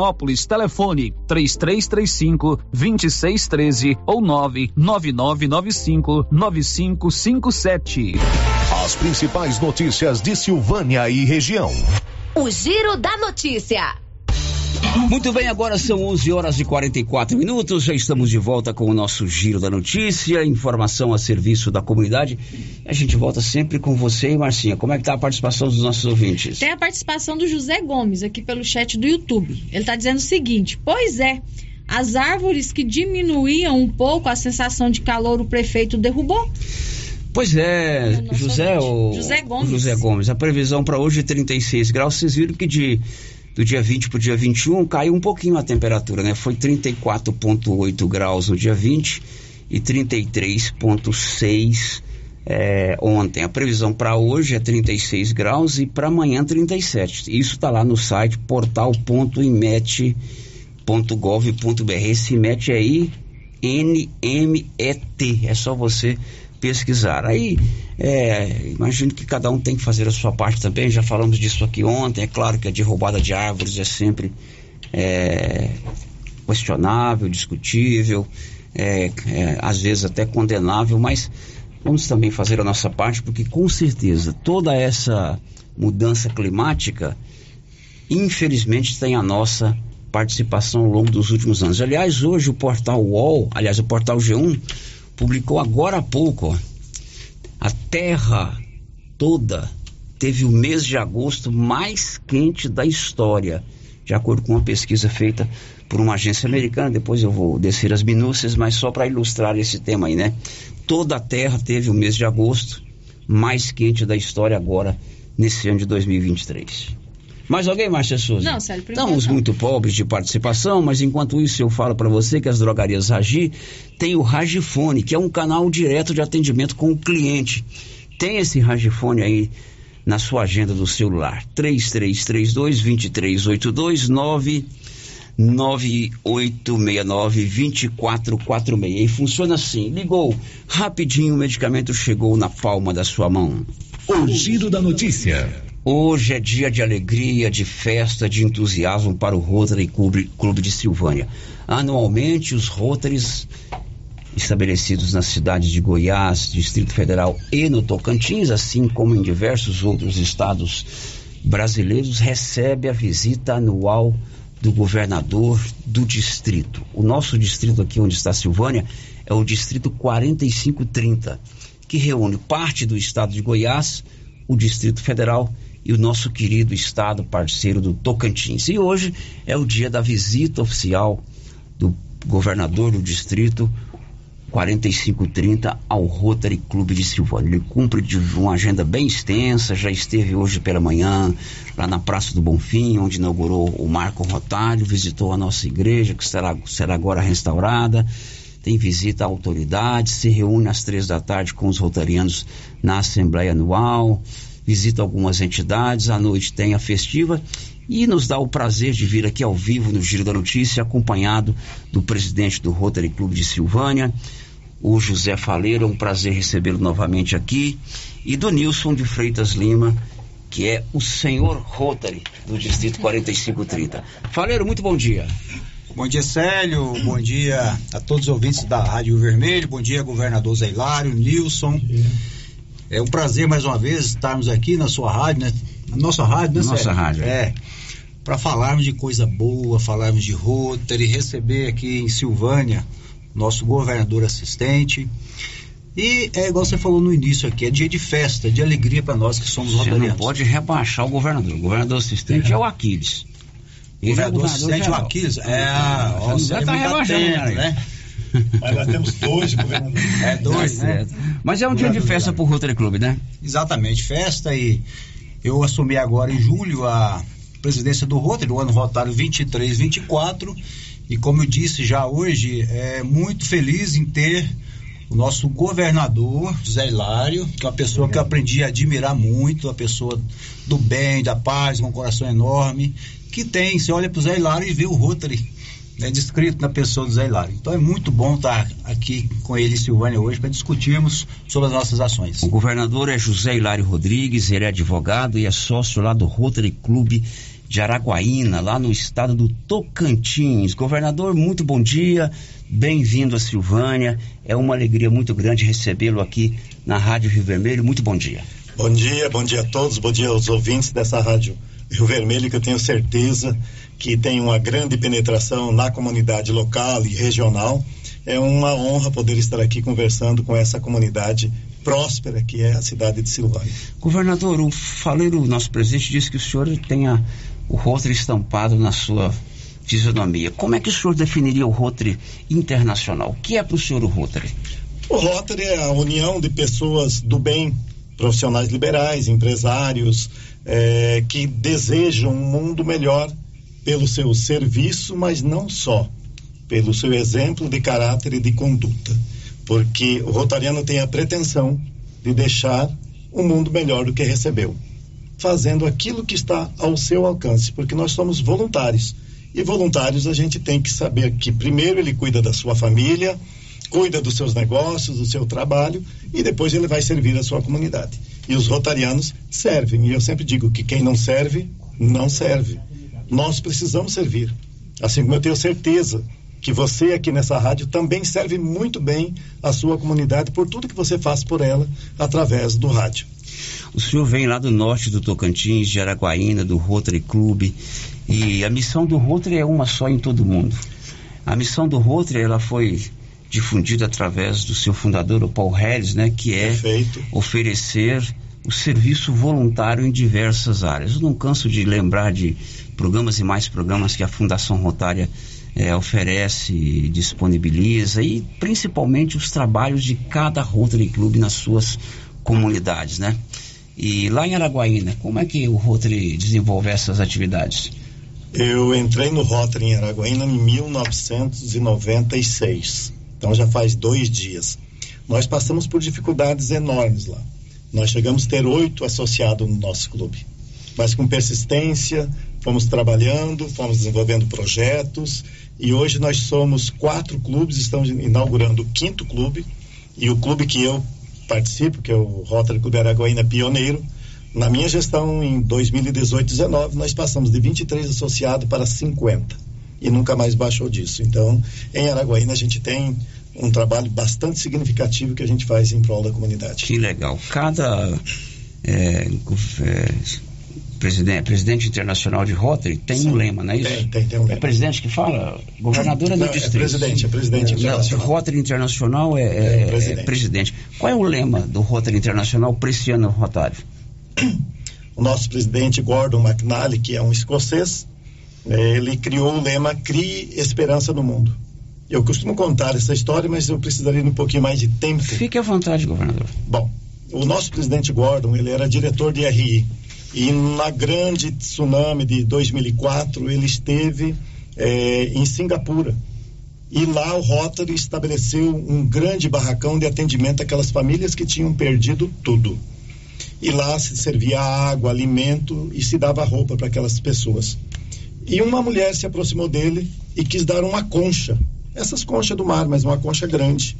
Vianópolis. Telefone 3335 2613 ou 99995 9557. As principais notícias de Silvânia e região. O Giro da Notícia. Muito bem, agora são 11 horas e 44 minutos. Já estamos de volta com o nosso Giro da Notícia, informação a serviço da comunidade. A gente volta sempre com você e Marcinha. Como é que tá a participação dos nossos ouvintes? Tem a participação do José Gomes aqui pelo chat do YouTube. Ele está dizendo o seguinte: Pois é, as árvores que diminuíam um pouco a sensação de calor, o prefeito derrubou. Pois é, José, o, José Gomes. José Gomes. A previsão para hoje é 36 graus. Vocês viram que de do dia 20 para o dia 21 caiu um pouquinho a temperatura, né? Foi 34,8 graus no dia 20 e 33,6 é, ontem. A previsão para hoje é 36 graus e para amanhã 37. Isso está lá no site portal.imet.gov.br. Esse IMET é I-N-M-E-T. É só você pesquisar. Aí, é, imagino que cada um tem que fazer a sua parte também. Já falamos disso aqui ontem. É claro que a derrubada de árvores é sempre é, questionável, discutível, é, é, às vezes até condenável, mas vamos também fazer a nossa parte, porque com certeza toda essa mudança climática, infelizmente, tem a nossa participação ao longo dos últimos anos. Aliás, hoje o portal UOL, aliás, o portal G1, publicou agora há pouco, ó, a Terra toda teve o mês de agosto mais quente da história, de acordo com uma pesquisa feita por uma agência americana. Depois eu vou descer as minúcias, mas só para ilustrar esse tema aí, né? Toda a Terra teve o mês de agosto mais quente da história agora, nesse ano de 2023. Mais alguém, Márcia Souza? Não, Célio, por Estamos não. muito pobres de participação, mas enquanto isso eu falo para você que as drogarias Ragi tem o Ragifone, que é um canal direto de atendimento com o cliente. Tem esse Ragifone aí na sua agenda do celular. 3332 2382 9 9869 2446. E funciona assim: ligou, rapidinho o medicamento chegou na palma da sua mão. O giro da notícia. Hoje é dia de alegria, de festa, de entusiasmo para o Rotary Clube, de Silvânia. Anualmente, os Rotaries estabelecidos nas cidades de Goiás, Distrito Federal e no Tocantins, assim como em diversos outros estados brasileiros, recebe a visita anual do governador do distrito. O nosso distrito aqui onde está Silvânia é o distrito 4530, que reúne parte do estado de Goiás, o Distrito Federal e o nosso querido estado parceiro do Tocantins. E hoje é o dia da visita oficial do governador do distrito 4530 ao Rotary Clube de Silvânia. Ele cumpre de uma agenda bem extensa, já esteve hoje pela manhã lá na Praça do Bonfim, onde inaugurou o Marco Rotário, visitou a nossa igreja, que será, será agora restaurada, tem visita a autoridades, se reúne às três da tarde com os rotarianos na Assembleia Anual, visita algumas entidades, à noite tem a festiva e nos dá o prazer de vir aqui ao vivo no Giro da Notícia, acompanhado do presidente do Rotary Clube de Silvânia, o José Faleiro, é um prazer recebê-lo novamente aqui, e do Nilson de Freitas Lima, que é o senhor Rotary do Distrito 4530. Faleiro, muito bom dia. Bom dia, Célio. Bom dia a todos os ouvintes da Rádio Vermelho. Bom dia, governador Zé Hilário, Nilson. É um prazer mais uma vez estarmos aqui na sua rádio, né? Na nossa rádio, né, Nossa Célio? rádio. É. Para falarmos de coisa boa, falarmos de Rotary, receber aqui em Silvânia nosso governador assistente. E é igual você falou no início aqui, é dia de festa, de alegria para nós que somos Você não rotarianos. pode rebaixar o governador. O governador assistente é, o Aquiles. Ele é Governador assistente, o geral. Aquiles. É, ó, Não você vai tá muito rebaixando, atento, cara. né? Mas nós temos dois governadores. É dois, né? Mas é um dia de festa pro Rotary Clube, né? Exatamente, festa e eu assumi agora em julho a presidência do Rotary, do ano rotário 23, 24 e como eu disse já hoje, é muito feliz em ter o nosso governador, Zé Hilário, que é uma pessoa que eu aprendi a admirar muito, uma pessoa do bem, da paz, com um coração enorme, que tem, você olha pro Zé Hilário e vê o Rotary né, descrito na pessoa do Zé Hilário. Então é muito bom estar aqui com ele, Silvânia, hoje, para discutirmos sobre as nossas ações. O governador é José Hilário Rodrigues, ele é advogado e é sócio lá do Rotary Clube de Araguaína, lá no estado do Tocantins. Governador, muito bom dia, bem-vindo a Silvânia. É uma alegria muito grande recebê-lo aqui na Rádio Rio Vermelho. Muito bom dia. Bom dia, bom dia a todos, bom dia aos ouvintes dessa rádio Rio Vermelho, que eu tenho certeza que tem uma grande penetração na comunidade local e regional. É uma honra poder estar aqui conversando com essa comunidade próspera que é a cidade de Silvânia. Governador, o Faleiro, nosso presidente, disse que o senhor tem a- o Rotary estampado na sua fisionomia. Como é que o senhor definiria o Rotary internacional? O que é para o senhor o Rotary? O Rotary é a união de pessoas do bem, profissionais liberais, empresários, eh, que desejam um mundo melhor pelo seu serviço, mas não só, pelo seu exemplo de caráter e de conduta. Porque o Rotariano tem a pretensão de deixar um mundo melhor do que recebeu, fazendo aquilo que está ao seu alcance, porque nós somos voluntários. E voluntários a gente tem que saber que primeiro ele cuida da sua família, cuida dos seus negócios, do seu trabalho e depois ele vai servir a sua comunidade. E os rotarianos servem. E eu sempre digo que quem não serve, não serve. Nós precisamos servir. Assim como eu tenho certeza que você aqui nessa rádio também serve muito bem a sua comunidade por tudo que você faz por ela através do rádio. O senhor vem lá do norte do Tocantins, de Araguaína, do Rotary Club, e a missão do Rotary é uma só em todo mundo. A missão do Rotary, ela foi difundida através do seu fundador, o Paul Harris, né, que é Perfeito. oferecer o serviço voluntário em diversas áreas. Eu não canso de lembrar de programas e mais programas que a Fundação Rotária eh, oferece, disponibiliza e principalmente os trabalhos de cada Rotary Club nas suas comunidades, né? E lá em Araguaína, como é que o Rotary desenvolve essas atividades? Eu entrei no Rotary em Araguaína em 1996, então já faz dois dias. Nós passamos por dificuldades enormes lá. Nós chegamos a ter oito associados no nosso clube, mas com persistência, fomos trabalhando, fomos desenvolvendo projetos e hoje nós somos quatro clubes, estamos inaugurando o quinto clube e o clube que eu participo, que é o Rotary Clube Araguaína Pioneiro, na minha gestão em 2018-19 nós passamos de 23 associados para 50 e nunca mais baixou disso. Então, em Araguaína a gente tem um trabalho bastante significativo que a gente faz em prol da comunidade. Que legal. Cada é, presidente, presidente internacional de Rotary tem um lema, não é isso? Tem, tem, tem um lema. É presidente que fala? Governadora do Não, é distrito. presidente, é presidente Não, internacional. Rotary Internacional é, é- É, é presidente. presidente. Qual é o lema do Rotary Internacional para esse ano rotário? O nosso presidente Gordon McNally, que é um escocês, ele criou o lema Crie Esperança no Mundo. Eu costumo contar essa história, mas eu precisaria de um pouquinho mais de tempo. Fique à vontade, governador. Bom, o nosso presidente Gordon, ele era diretor de RI. E na grande tsunami de 2004, ele esteve eh, em Singapura. E lá o Rotary estabeleceu um grande barracão de atendimento àquelas famílias que tinham perdido tudo. E lá se servia água, alimento e se dava roupa para aquelas pessoas. E uma mulher se aproximou dele e quis dar uma concha. Essas conchas do mar, mas uma concha grande.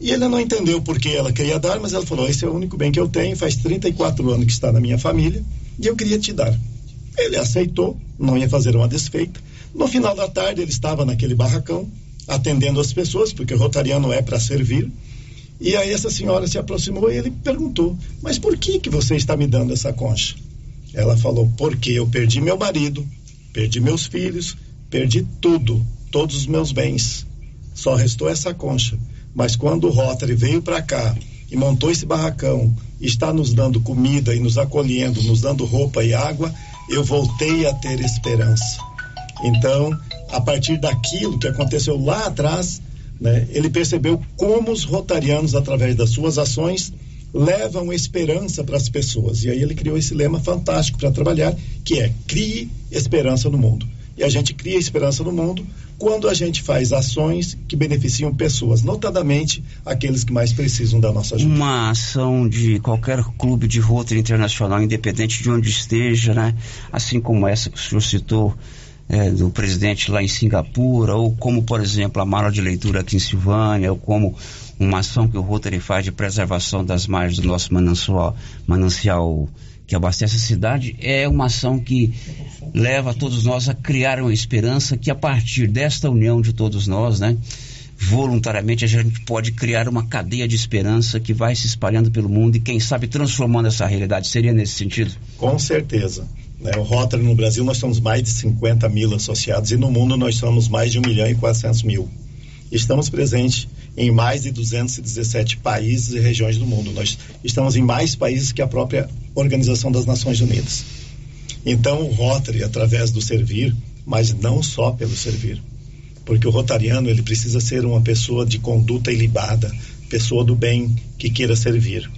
E ele não entendeu por que ela queria dar, mas ela falou: Esse é o único bem que eu tenho, faz 34 anos que está na minha família e eu queria te dar. Ele aceitou, não ia fazer uma desfeita. No final da tarde, ele estava naquele barracão, atendendo as pessoas, porque o rotariano é para servir. E aí essa senhora se aproximou e ele perguntou: Mas por que, que você está me dando essa concha? Ela falou: Porque eu perdi meu marido, perdi meus filhos, perdi tudo, todos os meus bens. Só restou essa concha. Mas quando o Rotary veio para cá e montou esse barracão, está nos dando comida e nos acolhendo, nos dando roupa e água, eu voltei a ter esperança. Então, a partir daquilo que aconteceu lá atrás, né, ele percebeu como os rotarianos, através das suas ações, levam esperança para as pessoas. E aí ele criou esse lema fantástico para trabalhar, que é crie esperança no mundo. E a gente cria esperança no mundo quando a gente faz ações que beneficiam pessoas, notadamente aqueles que mais precisam da nossa ajuda. Uma ação de qualquer clube de Rotary internacional, independente de onde esteja, né? Assim como essa que o senhor citou, é, do presidente lá em Singapura, ou como, por exemplo, a mala de leitura aqui em Silvânia, ou como uma ação que o Rotary faz de preservação das margens do nosso manancial, manancial que abastece a cidade, é uma ação que leva todos nós a criar uma esperança que a partir desta união de todos nós, né? Voluntariamente a gente pode criar uma cadeia de esperança que vai se espalhando pelo mundo e quem sabe transformando essa realidade. Seria nesse sentido? Com certeza. Né? O Rotary no Brasil nós somos mais de 50 mil associados e no mundo nós somos mais de 1 milhão e 400 mil. Estamos presentes em mais de 217 países e regiões do mundo. Nós estamos em mais países que a própria Organização das Nações Unidas. Então, o Rotary, através do servir, mas não só pelo servir, porque o rotariano ele precisa ser uma pessoa de conduta ilibada, pessoa do bem que queira servir.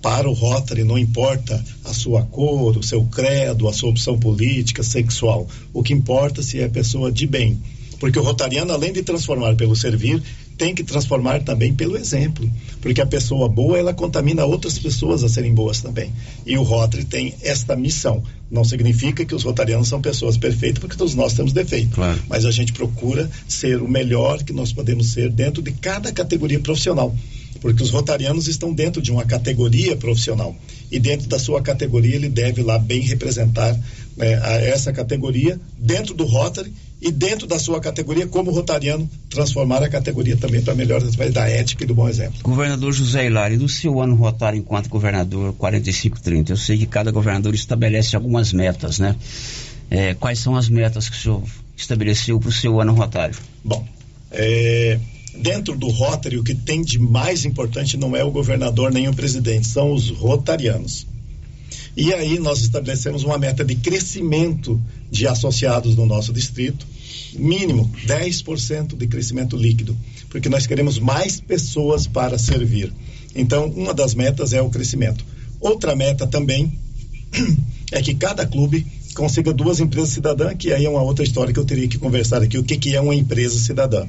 Para o Rotary não importa a sua cor, o seu credo, a sua opção política, sexual. O que importa se é pessoa de bem. Porque o rotariano, além de transformar pelo servir, tem que transformar também pelo exemplo. Porque a pessoa boa, ela contamina outras pessoas a serem boas também. E o Rotary tem esta missão. Não significa que os rotarianos são pessoas perfeitas, porque todos nós temos defeito. Claro. Mas a gente procura ser o melhor que nós podemos ser dentro de cada categoria profissional. Porque os rotarianos estão dentro de uma categoria profissional. E dentro da sua categoria, ele deve lá bem representar né, a essa categoria dentro do Rotary e dentro da sua categoria, como rotariano, transformar a categoria também para melhor através da ética e do bom exemplo. Governador José Hilário, do seu ano rotário enquanto governador 4530, eu sei que cada governador estabelece algumas metas, né? É, quais são as metas que o senhor estabeleceu para o seu ano rotário? Bom, é, dentro do Rotary, o que tem de mais importante não é o governador nem o presidente, são os rotarianos. E aí nós estabelecemos uma meta de crescimento de associados no nosso distrito, mínimo 10% de crescimento líquido, porque nós queremos mais pessoas para servir. Então, uma das metas é o crescimento. Outra meta também é que cada clube consiga duas empresas cidadãs, que aí é uma outra história que eu teria que conversar aqui, o que, que é uma empresa cidadã.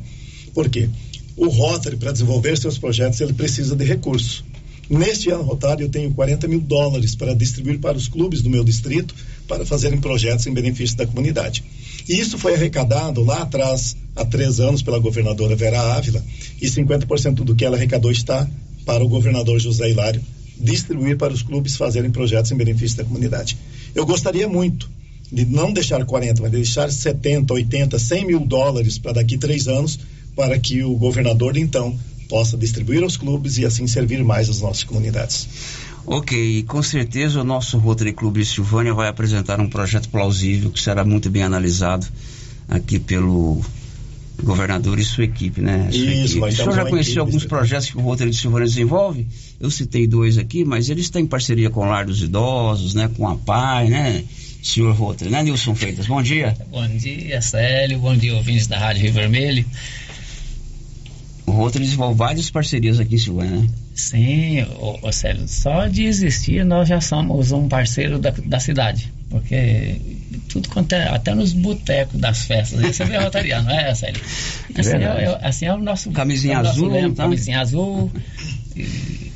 Por quê? O Rotary, para desenvolver seus projetos, ele precisa de recursos. Neste ano rotário, eu tenho 40 mil dólares para distribuir para os clubes do meu distrito para fazerem projetos em benefício da comunidade. E isso foi arrecadado lá atrás, há três anos, pela governadora Vera Ávila, e 50% do que ela arrecadou está para o governador José Hilário distribuir para os clubes fazerem projetos em benefício da comunidade. Eu gostaria muito de não deixar 40, mas deixar 70, 80, 100 mil dólares para daqui três anos, para que o governador, então, possa distribuir aos clubes e assim servir mais as nossas comunidades. Ok, com certeza o nosso Rotary Clube de Silvânia vai apresentar um projeto plausível que será muito bem analisado aqui pelo governador e sua equipe, né? Sua Isso, equipe. O senhor já conheceu alguns projetos que o Rotary de Silvânia desenvolve? Eu citei dois aqui, mas eles têm parceria com o Lar dos Idosos, né? Com a PAI, né? Senhor Rotary, né, Nilson Freitas? Bom dia. Bom dia, Célio. Bom dia, ouvintes da Rádio Rio Vermelho. O Rotary desenvolve várias parcerias aqui em Silvânia, né? Sim, ô, ô Célio, só de existir nós já somos um parceiro da, da cidade. Porque tudo quanto é, até nos botecos das festas, você vê rotariano, não é, Célio? Assim é, é- assim é o nosso. Camisinha é o nosso azul, lema, tá? Camisinha azul. e-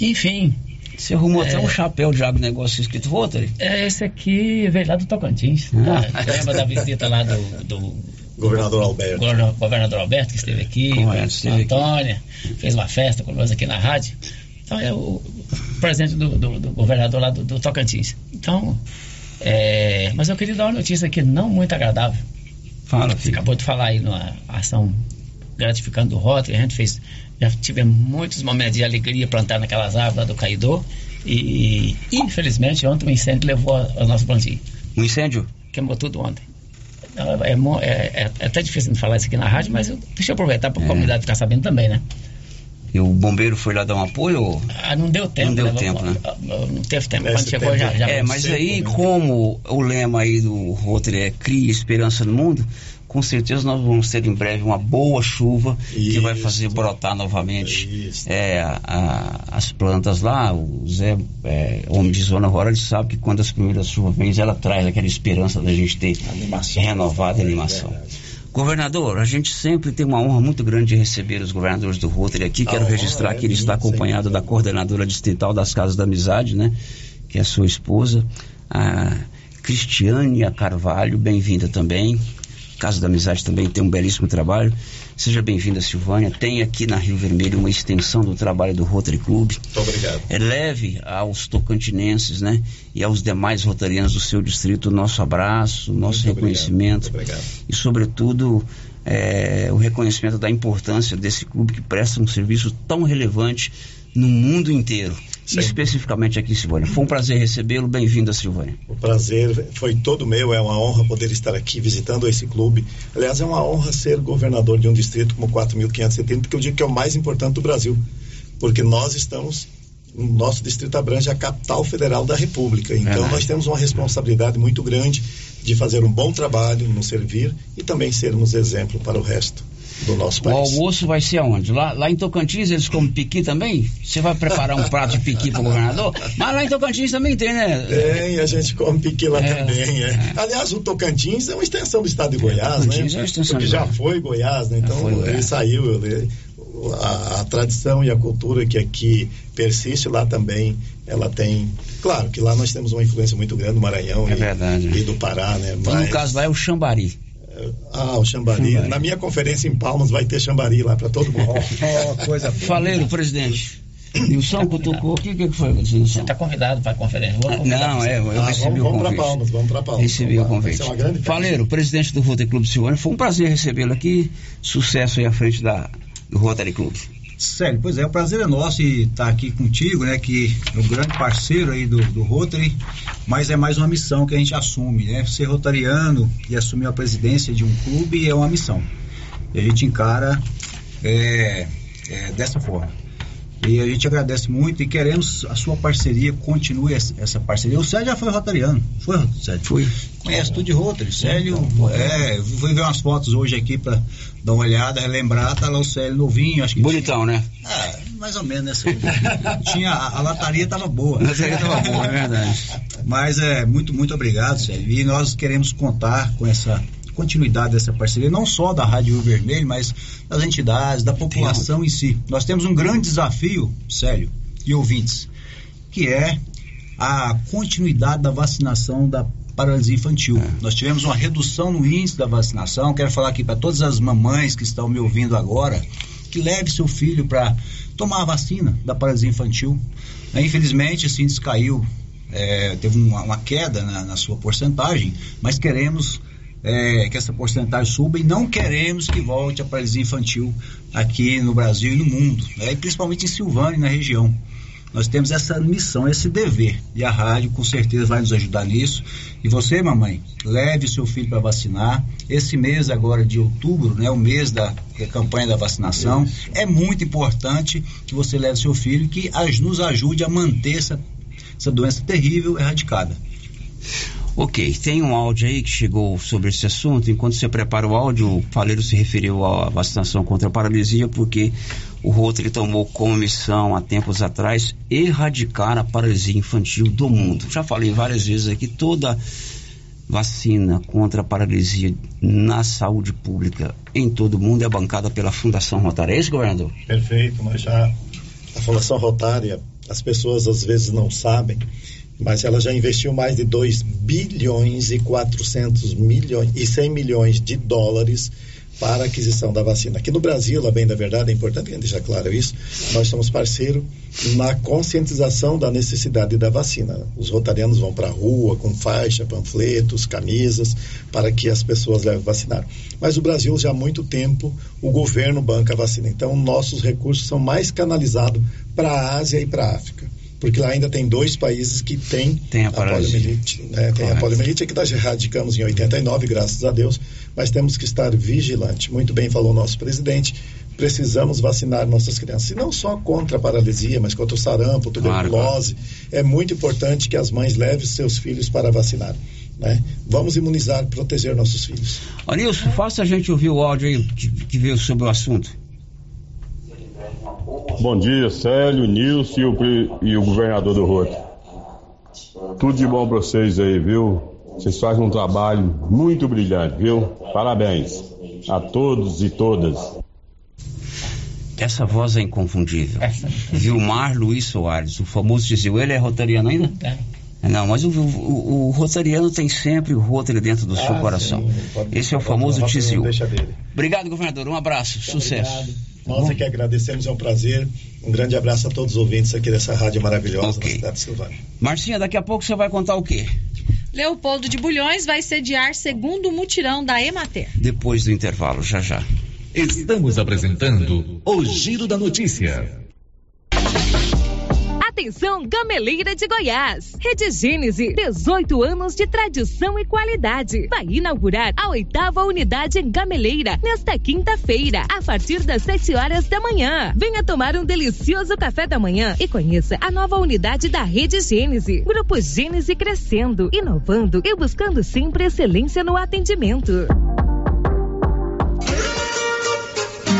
enfim. Você arrumou até É. um chapéu de agronegócio escrito Rotary? É, esse aqui veio lá do Tocantins. Ah. Né? Lembra da visita lá do, do Governador Alberto. governo- governador Alberto, que esteve aqui, Correto, a esteve aqui. Antônia, fez uma festa com nós aqui na rádio. Então é o presente do, do- do governador lá do, do Tocantins. Então, é, mas eu queria dar uma notícia aqui não muito agradável. Fala, Você acabou de falar aí numa ação gratificante do Rotary, a gente fez, já tivemos muitos momentos de alegria plantar naquelas árvores lá do Caidor e infelizmente ontem o incêndio levou ao nosso plantio. Um incêndio? Queimou tudo ontem. É, é- é- é até difícil de falar isso aqui na rádio, mas eu- deixa eu aproveitar para a comunidade ficar sabendo também, né? E o bombeiro foi lá dar um apoio? ou- Ah, não deu tempo. Não deu né? tempo, né? Não teve tempo. Esse Quando chegou tempo- já, já. É, mas aí, como o lema aí do Rotary é Cria Esperança no Mundo, com certeza nós vamos ter em breve uma boa chuva que vai fazer brotar novamente é, a- a- as plantas lá. O Zé, é, homem de zona rural, ele sabe que quando as primeiras chuvas vêm, ela traz aquela esperança da gente ter renovada a animação. Governador, a gente sempre tem uma honra muito grande de receber os governadores do Rotary aqui. Quero registrar é que ele está acompanhado da coordenadora distrital das Casas da Amizade, né? Que é sua esposa, a Cristiane Carvalho, bem-vinda também. Casa da Amizade também tem um belíssimo trabalho. Seja bem-vinda, Silvânia. Tem aqui na Rio Vermelho uma extensão do trabalho do Rotary Club. Muito obrigado. É leve aos tocantinenses, né? E aos demais rotarianos do seu distrito o nosso abraço, o nosso Muito obrigado, reconhecimento. muito obrigado. E, sobretudo, é, o reconhecimento da importância desse clube que presta um serviço tão relevante no mundo inteiro. Sim. Especificamente aqui em Silvânia. Foi um prazer recebê-lo. Bem-vindo a Silvânia. O prazer foi todo meu, é uma honra poder estar aqui visitando esse clube. Aliás, é uma honra ser governador de um distrito como 4.570, que eu digo que é o mais importante do Brasil, porque nós estamos, o nosso distrito abrange a capital federal da República. Então, Verdade. nós temos uma responsabilidade muito grande de fazer um bom trabalho, nos servir e também sermos exemplo para o resto do nosso O país. almoço vai ser aonde? Lá, lá em Tocantins eles comem piqui também? Você vai preparar um prato de piqui para o governador? Mas lá em Tocantins também tem, né? Tem, a gente come piqui lá É, também. É. Aliás, o Tocantins é uma extensão do estado de Goiás, Tocantins né? é extensão Porque já Goiás. foi Goiás, né? Então foi Goiás. ele saiu. ele- a, a tradição e a cultura que aqui persiste lá também, ela tem. Claro que lá nós temos uma influência muito grande do Maranhão É e, e do Pará, né? Então, no caso lá é o Xambari. Ah, o Xambari. Xambari. Na minha conferência em Palmas vai ter Xambari lá para todo mundo. coisa Faleiro, presidente. Nilson cutucou aqui, o que que foi, Nilson? Você está convidado para a conferência. Não, é, eu Ah, recebi vamos- o vamos pra convite. Palmas, vamos pra Palmas. Recebi o Vai convite. Faleiro, presidente do Rotary Clube Silvânia, foi um prazer recebê-lo aqui. Sucesso aí à frente da, do Rotary Clube. Sério, pois é, o prazer é nosso estar aqui contigo, né? Que é um grande parceiro aí do, do Rotary, mas é mais uma missão que a gente assume, né? Ser rotariano e assumir a presidência de um clube é uma missão. E a gente encara é, é, dessa forma. E a gente agradece muito e queremos a sua parceria, continue essa, parceria. O Sérgio já foi rotariano, foi, Sérgio? Fui. Conhece tudo de Rotary. Sérgio, é, eu fui ver umas fotos hoje aqui para dar uma olhada, relembrar, tá lá o Célio novinho, acho que Bonitão, né? ah, mais ou menos, né? Tinha, a, a lataria estava boa. A lataria tava boa, é verdade. Mas é, muito, muito obrigado, Sérgio. E nós queremos contar com essa continuidade dessa parceria, não só da Rádio Rio Vermelho, mas das entidades, da população em si. Nós temos um grande desafio, Sérgio, e ouvintes, que é a continuidade da vacinação da paralisia infantil. Nós tivemos uma redução no índice da vacinação. Quero falar aqui para todas as mamães que estão me ouvindo agora, que leve seu filho para tomar a vacina da paralisia infantil. Né, Infelizmente, esse índice caiu, é, teve uma, uma queda na, na sua porcentagem, mas queremos é, que essa porcentagem suba e não queremos que volte a paralisia infantil aqui no Brasil e no mundo, né, e principalmente em Silvânia e na região. Nós temos essa missão, esse dever, e a rádio com certeza vai nos ajudar nisso. E você, mamãe, leve seu filho para vacinar. Esse mês agora de outubro, né, o mês da da campanha da vacinação, é muito importante que você leve seu filho que as- nos ajude a manter essa, essa doença terrível erradicada. Ok, tem um áudio aí que chegou sobre esse assunto. Enquanto você prepara o áudio, o Faleiro se referiu à vacinação contra a paralisia, porque o Rotary tomou como missão há tempos atrás erradicar a paralisia infantil do mundo. Já falei várias vezes aqui, toda vacina contra a paralisia na saúde pública em todo o mundo é bancada pela Fundação Rotária. É isso, governador? Perfeito, mas já a Fundação Rotária, as pessoas às vezes não sabem, mas ela já investiu mais de 2 bilhões e 400 milhões e 100 milhões de dólares para a aquisição da vacina. Aqui no Brasil, a bem da verdade, é importante deixar claro isso, nós somos parceiro na conscientização da necessidade da vacina. Os rotarianos vão para a rua com faixa, panfletos, camisas, para que as pessoas levem vacinar. Mas o Brasil já há muito tempo o governo banca a vacina. Então nossos recursos são mais canalizados para a Ásia e para a África. Porque lá ainda tem dois países que têm Tem a poliomielite. né? Tem a poliomielite que nós erradicamos em 89, graças a Deus, mas temos que estar vigilante. Muito bem falou o nosso presidente. Precisamos vacinar nossas crianças, e não só contra a paralisia, mas contra o sarampo, tuberculose. É muito importante que as mães levem seus filhos para vacinar. Né? Vamos imunizar, proteger nossos filhos. Ô Nilson, faça a gente ouvir o áudio aí que, que veio sobre o assunto. Bom dia, Célio, Nilson e o, e o governador do Roto. Tudo de bom pra vocês aí, viu? Vocês fazem um trabalho muito brilhante, viu? Parabéns a todos e todas. Essa voz é inconfundível. Vilmar Luiz Soares, o famoso Tizil. Ele é rotariano ainda? Não, mas o, o- o rotariano tem sempre o Rotary dentro do seu Ah, coração. sim, pode- Esse é o famoso Tizil. Obrigado, governador. Um abraço. Sucesso. Nós é que agradecemos, é um prazer. Um grande abraço a todos os ouvintes aqui dessa rádio maravilhosa da cidade de Silvânia. Marcinha, daqui a pouco você vai contar o quê? Leopoldo de Bulhões vai sediar segundo mutirão da Emater. Depois do intervalo, já já. Estamos apresentando o Giro da Notícia. Atenção, Gameleira de Goiás. Rede Gênese, 18 anos de tradição e qualidade. Vai inaugurar a oitava unidade em Gameleira nesta quinta-feira, a partir das 7 horas da manhã. Venha tomar um delicioso café da manhã e conheça a nova unidade da Rede Gênese. Grupo Gênese crescendo, inovando e buscando sempre excelência no atendimento.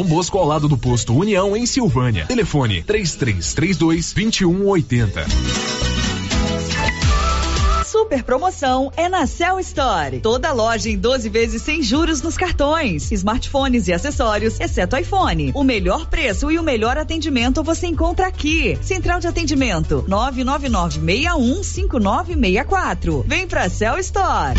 Dom Bosco ao lado do posto União em Silvânia. Telefone 3332 2180. Super promoção é na Cell Store. Toda loja em 12 vezes sem juros nos cartões, smartphones e acessórios, exceto iPhone. O melhor preço e o melhor atendimento você encontra aqui. Central de atendimento 999615964. Vem pra Cell Store.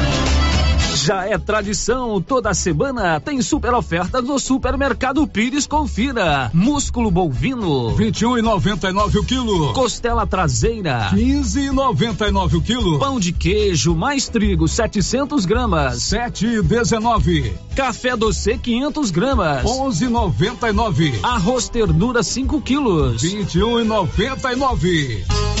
Já é tradição, toda semana tem super ofertas no Supermercado Pires. Confira: músculo bovino 21,99 o quilo. Costela traseira 15,99 o quilo. Pão de queijo mais trigo 700 gramas 7,19. Café doce 500 gramas 11,99. Arroz ternura 5 quilos 21,99.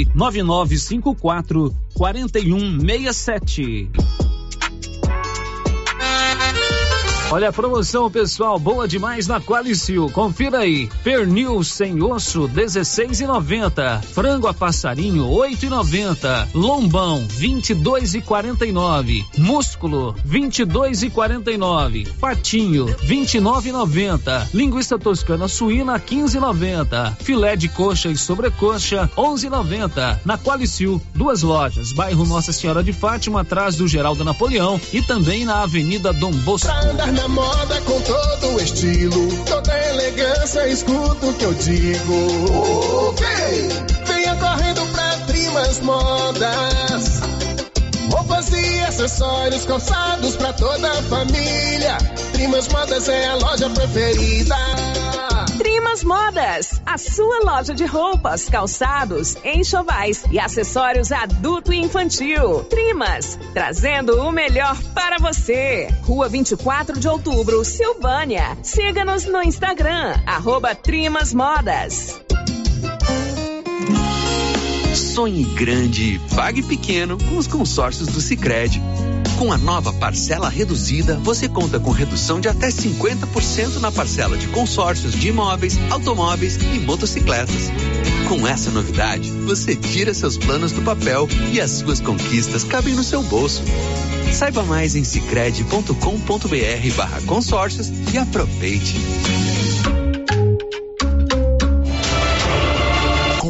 9954 4167. Olha a promoção, pessoal, boa demais na Qualicil. Confira aí. Pernil sem osso, 16,90. Frango a passarinho, 8,90. Lombão, 22,49. Músculo, 22,49. Patinho, 29,90. Linguiça toscana suína, 15,90. Filé de coxa e sobrecoxa, 11,90. Na Qualicil, duas lojas. Bairro Nossa Senhora de Fátima, atrás do Geraldo Napoleão e também na Avenida Dom Bosco. Na moda com todo o estilo, toda elegância, escuta o que eu digo. Ok! Venha correndo pra Trimas Modas. Roupas e acessórios calçados pra toda a família. Trimas Modas é a loja preferida. Trimas Modas, a sua loja de roupas, calçados, enxovais e acessórios adulto e infantil. Trimas, trazendo o melhor para você. Rua 24 de Outubro, Silvânia. Siga-nos no Instagram, arroba Trimas Modas. Sonhe grande, pague pequeno com os consórcios do Sicredi. Com a nova parcela reduzida, você conta com redução de até 50% na parcela de consórcios de imóveis, automóveis e motocicletas. Com essa novidade, você tira seus planos do papel e as suas conquistas cabem no seu bolso. Saiba mais em cicred.com.br barra consórcios e aproveite.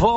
Oh.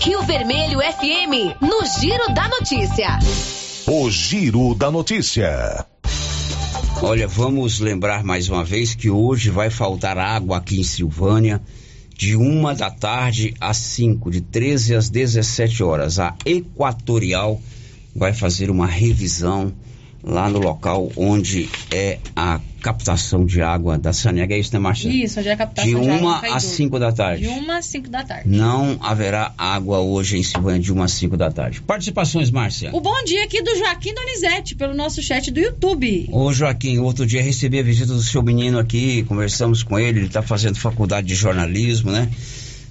Rio Vermelho FM, no Giro da Notícia. O Giro da Notícia. Olha, vamos lembrar mais uma vez que hoje vai faltar água aqui em Silvânia de uma da tarde às 5, de 13 às 17 horas. A Equatorial vai fazer uma revisão lá no local onde é a captação de água da Sanega, é isso, né, Marcia? Isso, onde é a captação de de água uma do Caidu. às 5 da tarde. De uma às 5 da tarde. Não haverá água hoje em Silvânia de uma às 5 da tarde. Participações, Márcia. O bom dia aqui do Joaquim Donizete, pelo nosso chat do YouTube. Ô Joaquim, outro dia recebi a visita do seu menino aqui, conversamos com ele, ele está fazendo faculdade de jornalismo, né?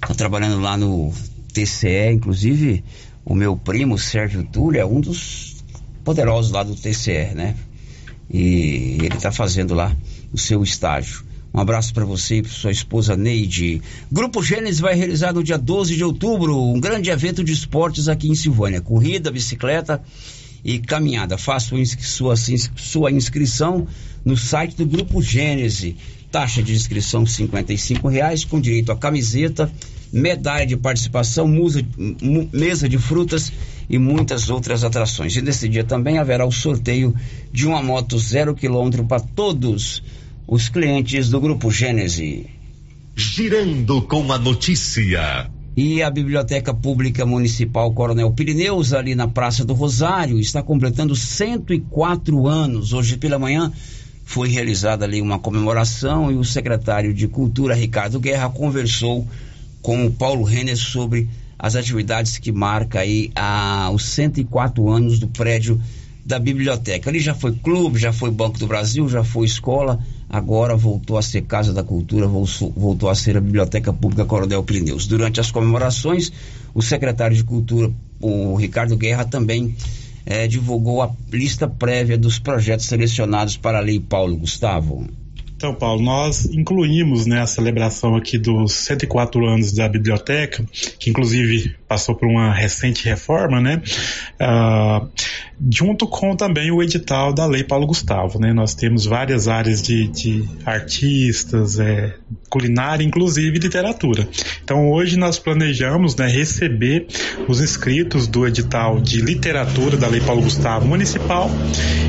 Está trabalhando lá no TCE, inclusive o meu primo, Sérgio Túlio, é um dos poderosos lá do TCE, né? E ele está fazendo lá o seu estágio. Um abraço para você e para sua esposa Neide. Grupo Gênesis vai realizar no dia 12 de outubro um grande evento de esportes aqui em Silvânia. Corrida, bicicleta e caminhada. Faça sua, sua inscrição no site do Grupo Gênese. Taxa de inscrição 55 reais, com direito a camiseta, medalha de participação, musa, mu- mesa de frutas e muitas outras atrações. E nesse dia também haverá o sorteio de uma moto zero quilômetro para todos os clientes do Grupo Gênese. Girando com a notícia. E a Biblioteca Pública Municipal Coronel Pirineus, ali na Praça do Rosário, está completando 104 anos. Hoje pela manhã foi realizada ali uma comemoração e o secretário de Cultura, Ricardo Guerra, conversou com o Paulo Renner sobre as atividades que marca aí a, os 104 anos do prédio da biblioteca. Ali já foi clube, já foi Banco do Brasil, já foi escola, agora voltou a ser Casa da Cultura, voltou, voltou a ser a Biblioteca Pública Coronel Pirineus. Durante as comemorações, o secretário de Cultura, o Ricardo Guerra, também eh, divulgou a lista prévia dos projetos selecionados para a Lei Paulo Gustavo. Então, Paulo, nós incluímos né, a celebração aqui dos 104 anos da biblioteca, que inclusive passou por uma recente reforma, né? ah, junto com também o edital da Lei Paulo Gustavo, né? Nós temos várias áreas de, de artistas, é, culinária, inclusive literatura. Então, hoje nós planejamos né, receber os inscritos do edital de literatura da Lei Paulo Gustavo Municipal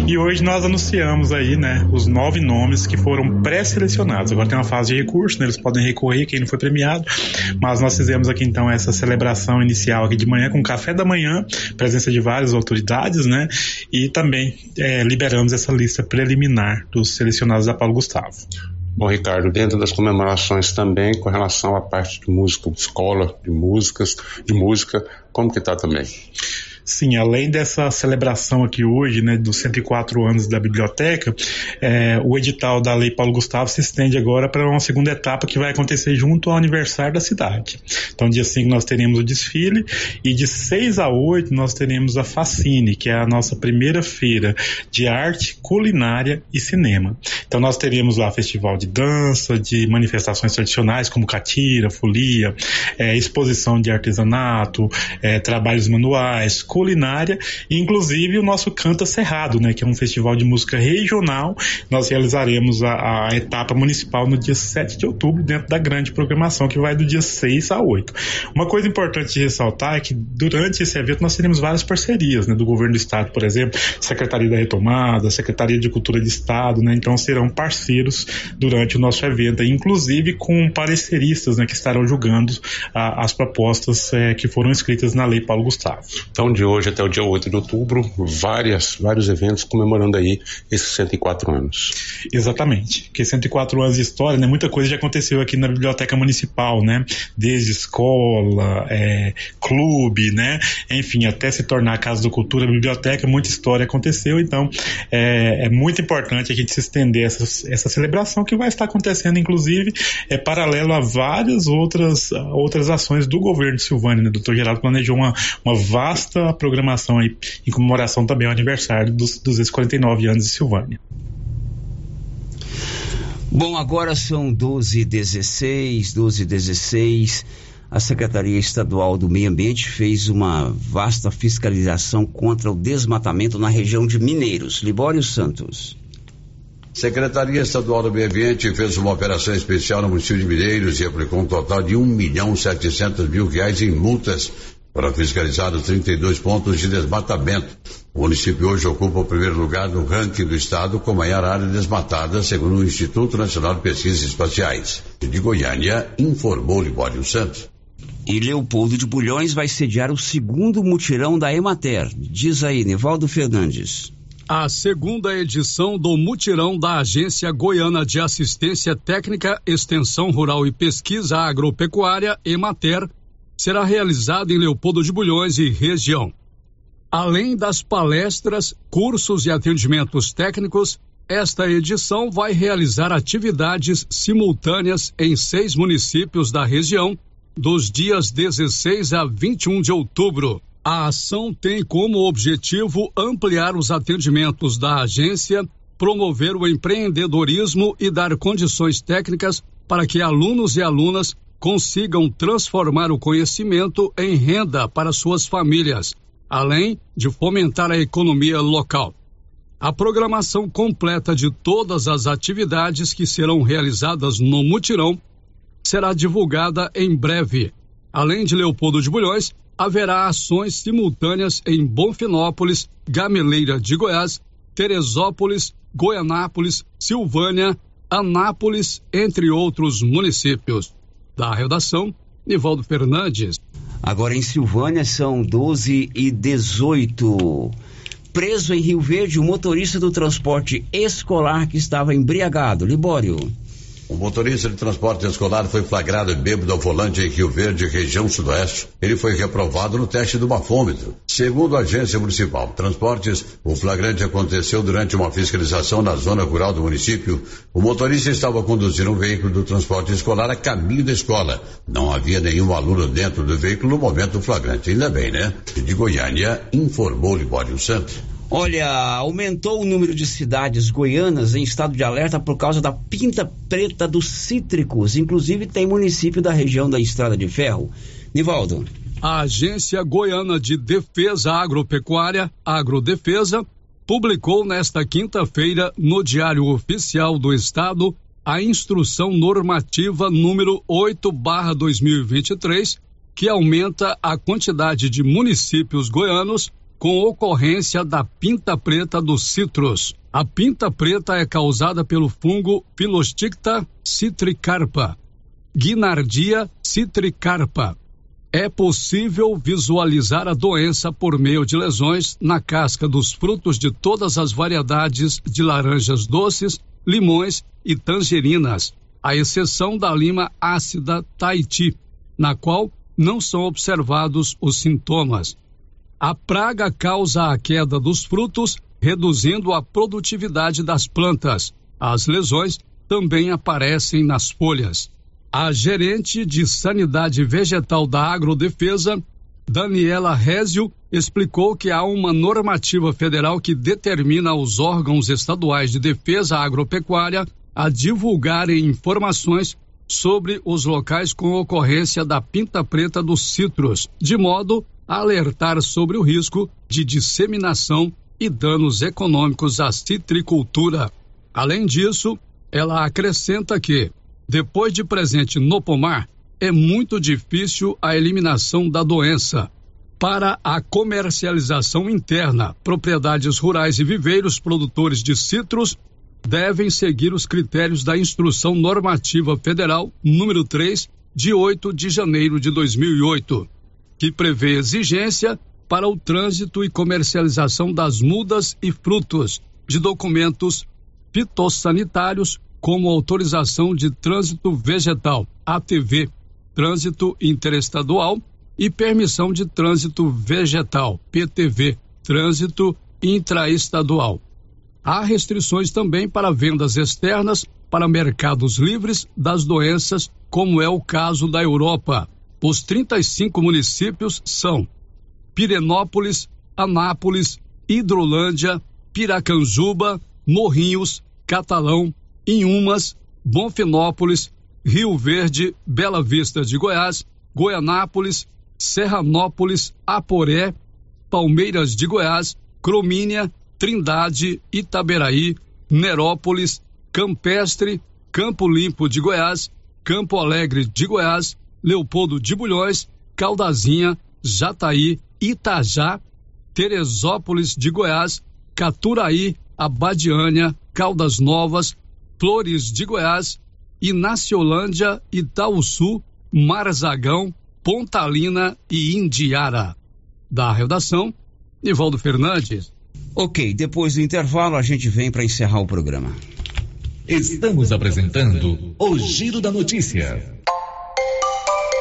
e hoje nós anunciamos aí, né, os nove nomes que foram pré-selecionados. Agora tem uma fase de recurso, né, eles podem recorrer quem não foi premiado, mas nós fizemos aqui então essa celebração inicial aqui de manhã com café da manhã, presença de várias autoridades, né, e também é, liberamos essa lista preliminar dos selecionados da Paulo Gustavo. Bom, Ricardo, dentro das comemorações também, com relação à parte de música, de escola, de músicas, de música, como que tá também? Sim, além dessa celebração aqui hoje, né, dos 104 anos da biblioteca, é, o edital da Lei Paulo Gustavo se estende agora para uma segunda etapa que vai acontecer junto ao aniversário da cidade. Então, dia 5 nós teremos o desfile e de 6 a 8 nós teremos a Facine, que é a nossa primeira feira de arte, culinária e cinema. Então, nós teremos lá festival de dança, de manifestações tradicionais como catira, folia, é, exposição de artesanato, é, trabalhos manuais, culinária e inclusive o nosso Canta Cerrado, né, que é um festival de música regional. Nós realizaremos a, a etapa municipal no dia 7 de outubro, dentro da grande programação que vai do dia 6 a 8. Uma coisa importante de ressaltar é que durante esse evento nós teremos várias parcerias, né, do governo do estado, por exemplo, Secretaria da Retomada, Secretaria de Cultura de Estado, né, então serão parceiros durante o nosso evento, inclusive com pareceristas, né, que estarão julgando a, as propostas é, que foram escritas na Lei Paulo Gustavo. Então, de hoje até o dia 8 de outubro, várias, vários eventos comemorando aí esses 104 anos. Exatamente, porque 104 anos de história, né, muita coisa já aconteceu aqui na Biblioteca Municipal, né, desde escola, é, clube, né, enfim, até se tornar a Casa da Cultura, a biblioteca, muita história aconteceu, então é, é muito importante a gente se estender essa, essa celebração que vai estar acontecendo, inclusive, é paralelo a várias outras, outras ações do governo de Silvânia, né, o doutor Geraldo planejou uma, uma vasta programação aí, em comemoração também ao aniversário dos 249 anos de Silvânia. Bom, agora são 12 16 12 16 A Secretaria Estadual do Meio Ambiente fez uma vasta fiscalização contra o desmatamento na região de Mineiros. Libório Santos. Secretaria Estadual do Meio Ambiente fez uma operação especial no município de Mineiros e aplicou um total de um milhão setecentos mil reais em multas para fiscalizar os 32 pontos de desmatamento. O município hoje ocupa o primeiro lugar no ranking do estado com maior área desmatada, segundo o Instituto Nacional de Pesquisas Espaciais. De Goiânia, informou Libório Santos. E Leopoldo de Bulhões vai sediar o segundo mutirão da Emater. Diz aí, Nivaldo Fernandes. A segunda edição do mutirão da Agência Goiana de Assistência Técnica, Extensão Rural e Pesquisa Agropecuária, Emater, será realizada em Leopoldo de Bulhões e região. Além das palestras, cursos e atendimentos técnicos, esta edição vai realizar atividades simultâneas em seis municípios da região, dos dias 16 a 21 de outubro. A ação tem como objetivo ampliar os atendimentos da agência, promover o empreendedorismo e dar condições técnicas para que alunos e alunas consigam transformar o conhecimento em renda para suas famílias, além de fomentar a economia local. A programação completa de todas as atividades que serão realizadas no mutirão será divulgada em breve. Além de Leopoldo de Bulhões, haverá ações simultâneas em Bonfinópolis, Gameleira de Goiás, Teresópolis, Goianápolis, Silvânia, Anápolis, entre outros municípios. Da redação, Nivaldo Fernandes. Agora em Silvânia são 12 e 18. Preso em Rio Verde o motorista do transporte escolar que estava embriagado. Libório. O motorista de transporte escolar foi flagrado bêbado ao volante em Rio Verde, região sudoeste. Ele foi reprovado no teste do bafômetro. Segundo a agência municipal de transportes, o flagrante aconteceu durante uma fiscalização na zona rural do município. O motorista estava conduzindo um veículo do transporte escolar a caminho da escola. Não havia nenhum aluno dentro do veículo no momento do flagrante. Ainda bem, né? De Goiânia, informou Libório Santos. Olha, aumentou o número de cidades goianas em estado de alerta por causa da pinta preta dos cítricos. Inclusive tem município da região da Estrada de Ferro. Nivaldo. A Agência Goiana de Defesa Agropecuária, Agrodefesa, publicou nesta quinta-feira no Diário Oficial do Estado a instrução normativa número 8/2023, que aumenta a quantidade de municípios goianos com ocorrência da pinta preta dos citros. A pinta preta é causada pelo fungo Philosticta citricarpa, Guinardia citricarpa. É possível visualizar a doença por meio de lesões na casca dos frutos de todas as variedades de laranjas doces, limões e tangerinas, à exceção da lima ácida Tahiti, na qual não são observados os sintomas. A praga causa a queda dos frutos, reduzindo a produtividade das plantas. As lesões também aparecem nas folhas. A gerente de Sanidade Vegetal da Agrodefesa, Daniela Rézio, explicou que há uma normativa federal que determina aos órgãos estaduais de defesa agropecuária a divulgarem informações sobre os locais com ocorrência da pinta preta dos citros, de modo a alertar sobre o risco de disseminação e danos econômicos à citricultura. Além disso, ela acrescenta que, depois de presente no pomar, é muito difícil a eliminação da doença. Para a comercialização interna, propriedades rurais e viveiros produtores de citros devem seguir os critérios da Instrução Normativa Federal número 3, de 8 de janeiro de 2008, que prevê exigência para o trânsito e comercialização das mudas e frutos de documentos fitossanitários como autorização de trânsito vegetal, ATV, trânsito interestadual e permissão de trânsito vegetal, PTV, trânsito intraestadual. Há restrições também para vendas externas para mercados livres das doenças, como é o caso da Europa. Os 35 municípios são Pirenópolis, Anápolis, Hidrolândia, Piracanjuba, Morrinhos, Catalão, Inhumas, Bonfinópolis, Rio Verde, Bela Vista de Goiás, Goianápolis, Serranópolis, Aporé, Palmeiras de Goiás, Cromínia, Trindade, Itaberaí, Nerópolis, Campestre, Campo Limpo de Goiás, Campo Alegre de Goiás, Leopoldo de Bulhões, Caldazinha, Jataí, Itajá, Teresópolis de Goiás, Caturaí, Abadiânia, Caldas Novas, Flores de Goiás, Inaciolândia, Itaúsu, Marzagão, Pontalina e Indiara. Da redação, Nivaldo Fernandes. Ok, depois do intervalo a gente vem para encerrar o programa. Estamos apresentando o Giro da Notícia.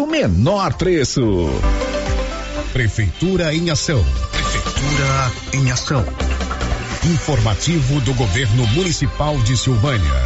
do menor preço. Prefeitura em ação. Prefeitura em ação. Informativo do Governo Municipal de Silvânia.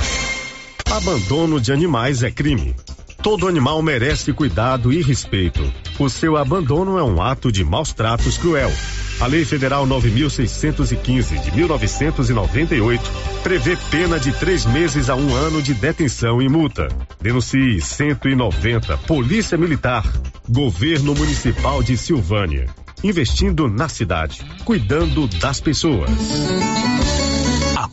Abandono de animais é crime. Todo animal merece cuidado e respeito. O seu abandono é um ato de maus tratos cruel. A Lei Federal 9.615 de 1998 prevê pena de três meses a um ano de detenção e multa. Denuncie 190 Polícia Militar, Governo Municipal de Silvânia. Investindo na cidade, cuidando das pessoas.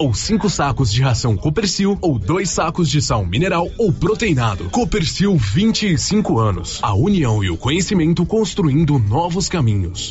ou 5 sacos de ração Copercil ou dois sacos de sal mineral ou proteinado. Copercil 25 anos. A união e o conhecimento construindo novos caminhos.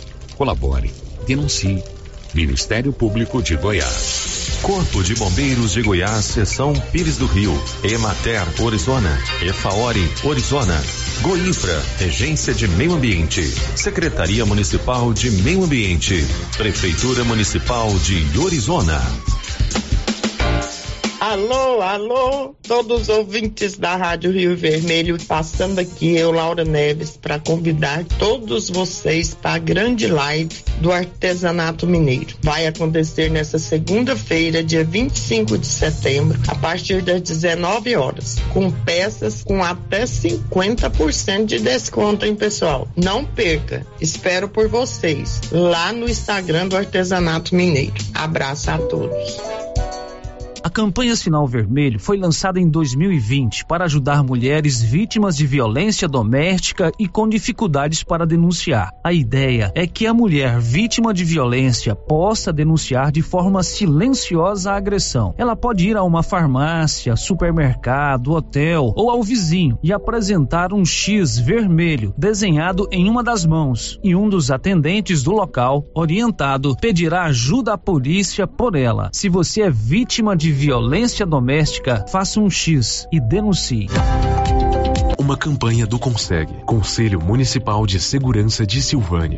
Colabore, denuncie. Ministério Público de Goiás. Corpo de Bombeiros de Goiás, Seção Pires do Rio, Emater, Orizona, Efaori, Orizona, Goinfra, Regência de Meio Ambiente, Secretaria Municipal de Meio Ambiente, Prefeitura Municipal de Orizona. Alô, alô, todos os ouvintes da Rádio Rio Vermelho, passando aqui eu, Laura Neves, para convidar todos vocês para a grande live do artesanato mineiro. Vai acontecer nessa segunda-feira, dia 25 de setembro, a partir das 19 horas, com peças com até 50% de desconto, hein, pessoal? Não perca, espero por vocês lá no Instagram do Artesanato Mineiro. Abraço a todos. A campanha Sinal Vermelho foi lançada em 2020 para ajudar mulheres vítimas de violência doméstica e com dificuldades para denunciar. A ideia é que a mulher vítima de violência possa denunciar de forma silenciosa a agressão. Ela pode ir a uma farmácia, supermercado, hotel ou ao vizinho e apresentar um X vermelho desenhado em uma das mãos e um dos atendentes do local, orientado, pedirá ajuda à polícia por ela. Se você é vítima de violência doméstica, faça um X e denuncie. Uma campanha do Conseg, Conselho Municipal de Segurança de Silvânia.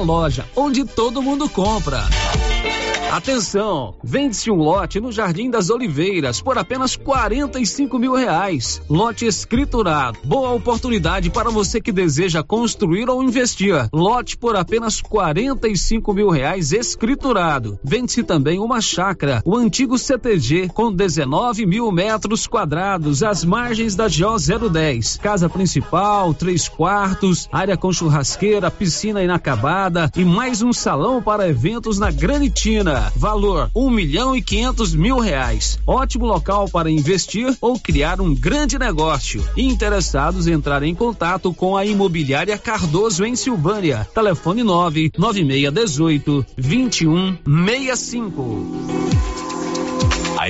loja onde todo mundo compra. Atenção! Vende-se um lote no Jardim das Oliveiras por apenas 45 mil reais. Lote escriturado. Boa oportunidade para você que deseja construir ou investir. Lote por apenas 45 mil reais escriturado. Vende-se também uma chácara, o antigo CTG, com 19 mil metros quadrados, às margens da GO 010. Casa principal, três quartos, área com churrasqueira, piscina inacabada e mais um salão para eventos na Granitina. Valor um milhão e quinhentos mil reais. Ótimo local para investir ou criar um grande negócio. Interessados entrar em contato com a Imobiliária Cardoso em Silvânia. Telefone nove nove meia dezoito vinte e um meia cinco.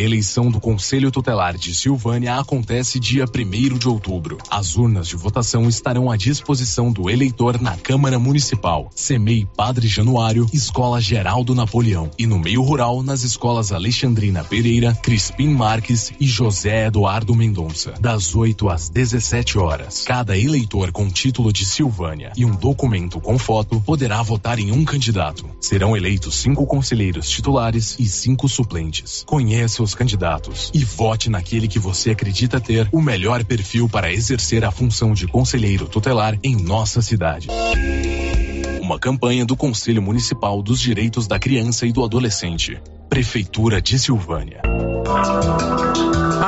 A eleição do Conselho Tutelar de Silvânia acontece dia 1 de outubro. As urnas de votação estarão à disposição do eleitor na Câmara Municipal, CEMEI Padre Januário, Escola Geraldo Napoleão e no meio rural nas escolas Alexandrina Pereira, Crispim Marques e José Eduardo Mendonça, das 8 às 17 horas. Cada eleitor com título de Silvânia e um documento com foto poderá votar em um candidato. Serão eleitos cinco conselheiros titulares e cinco suplentes. Conheça candidatos e vote naquele que você acredita ter o melhor perfil para exercer a função de conselheiro tutelar em nossa cidade. Uma campanha do Conselho Municipal dos Direitos da Criança e do Adolescente. Prefeitura de Silvânia.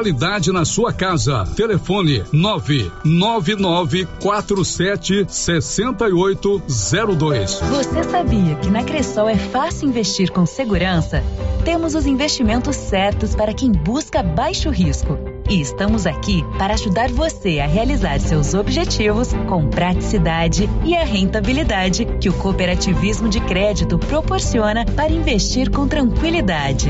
qualidade na sua casa. Telefone 99947 6802. Você sabia que na Cressol é fácil investir com segurança? Temos os investimentos certos para quem busca baixo risco. E estamos aqui para ajudar você a realizar seus objetivos com praticidade e a rentabilidade que o cooperativismo de crédito proporciona para investir com tranquilidade.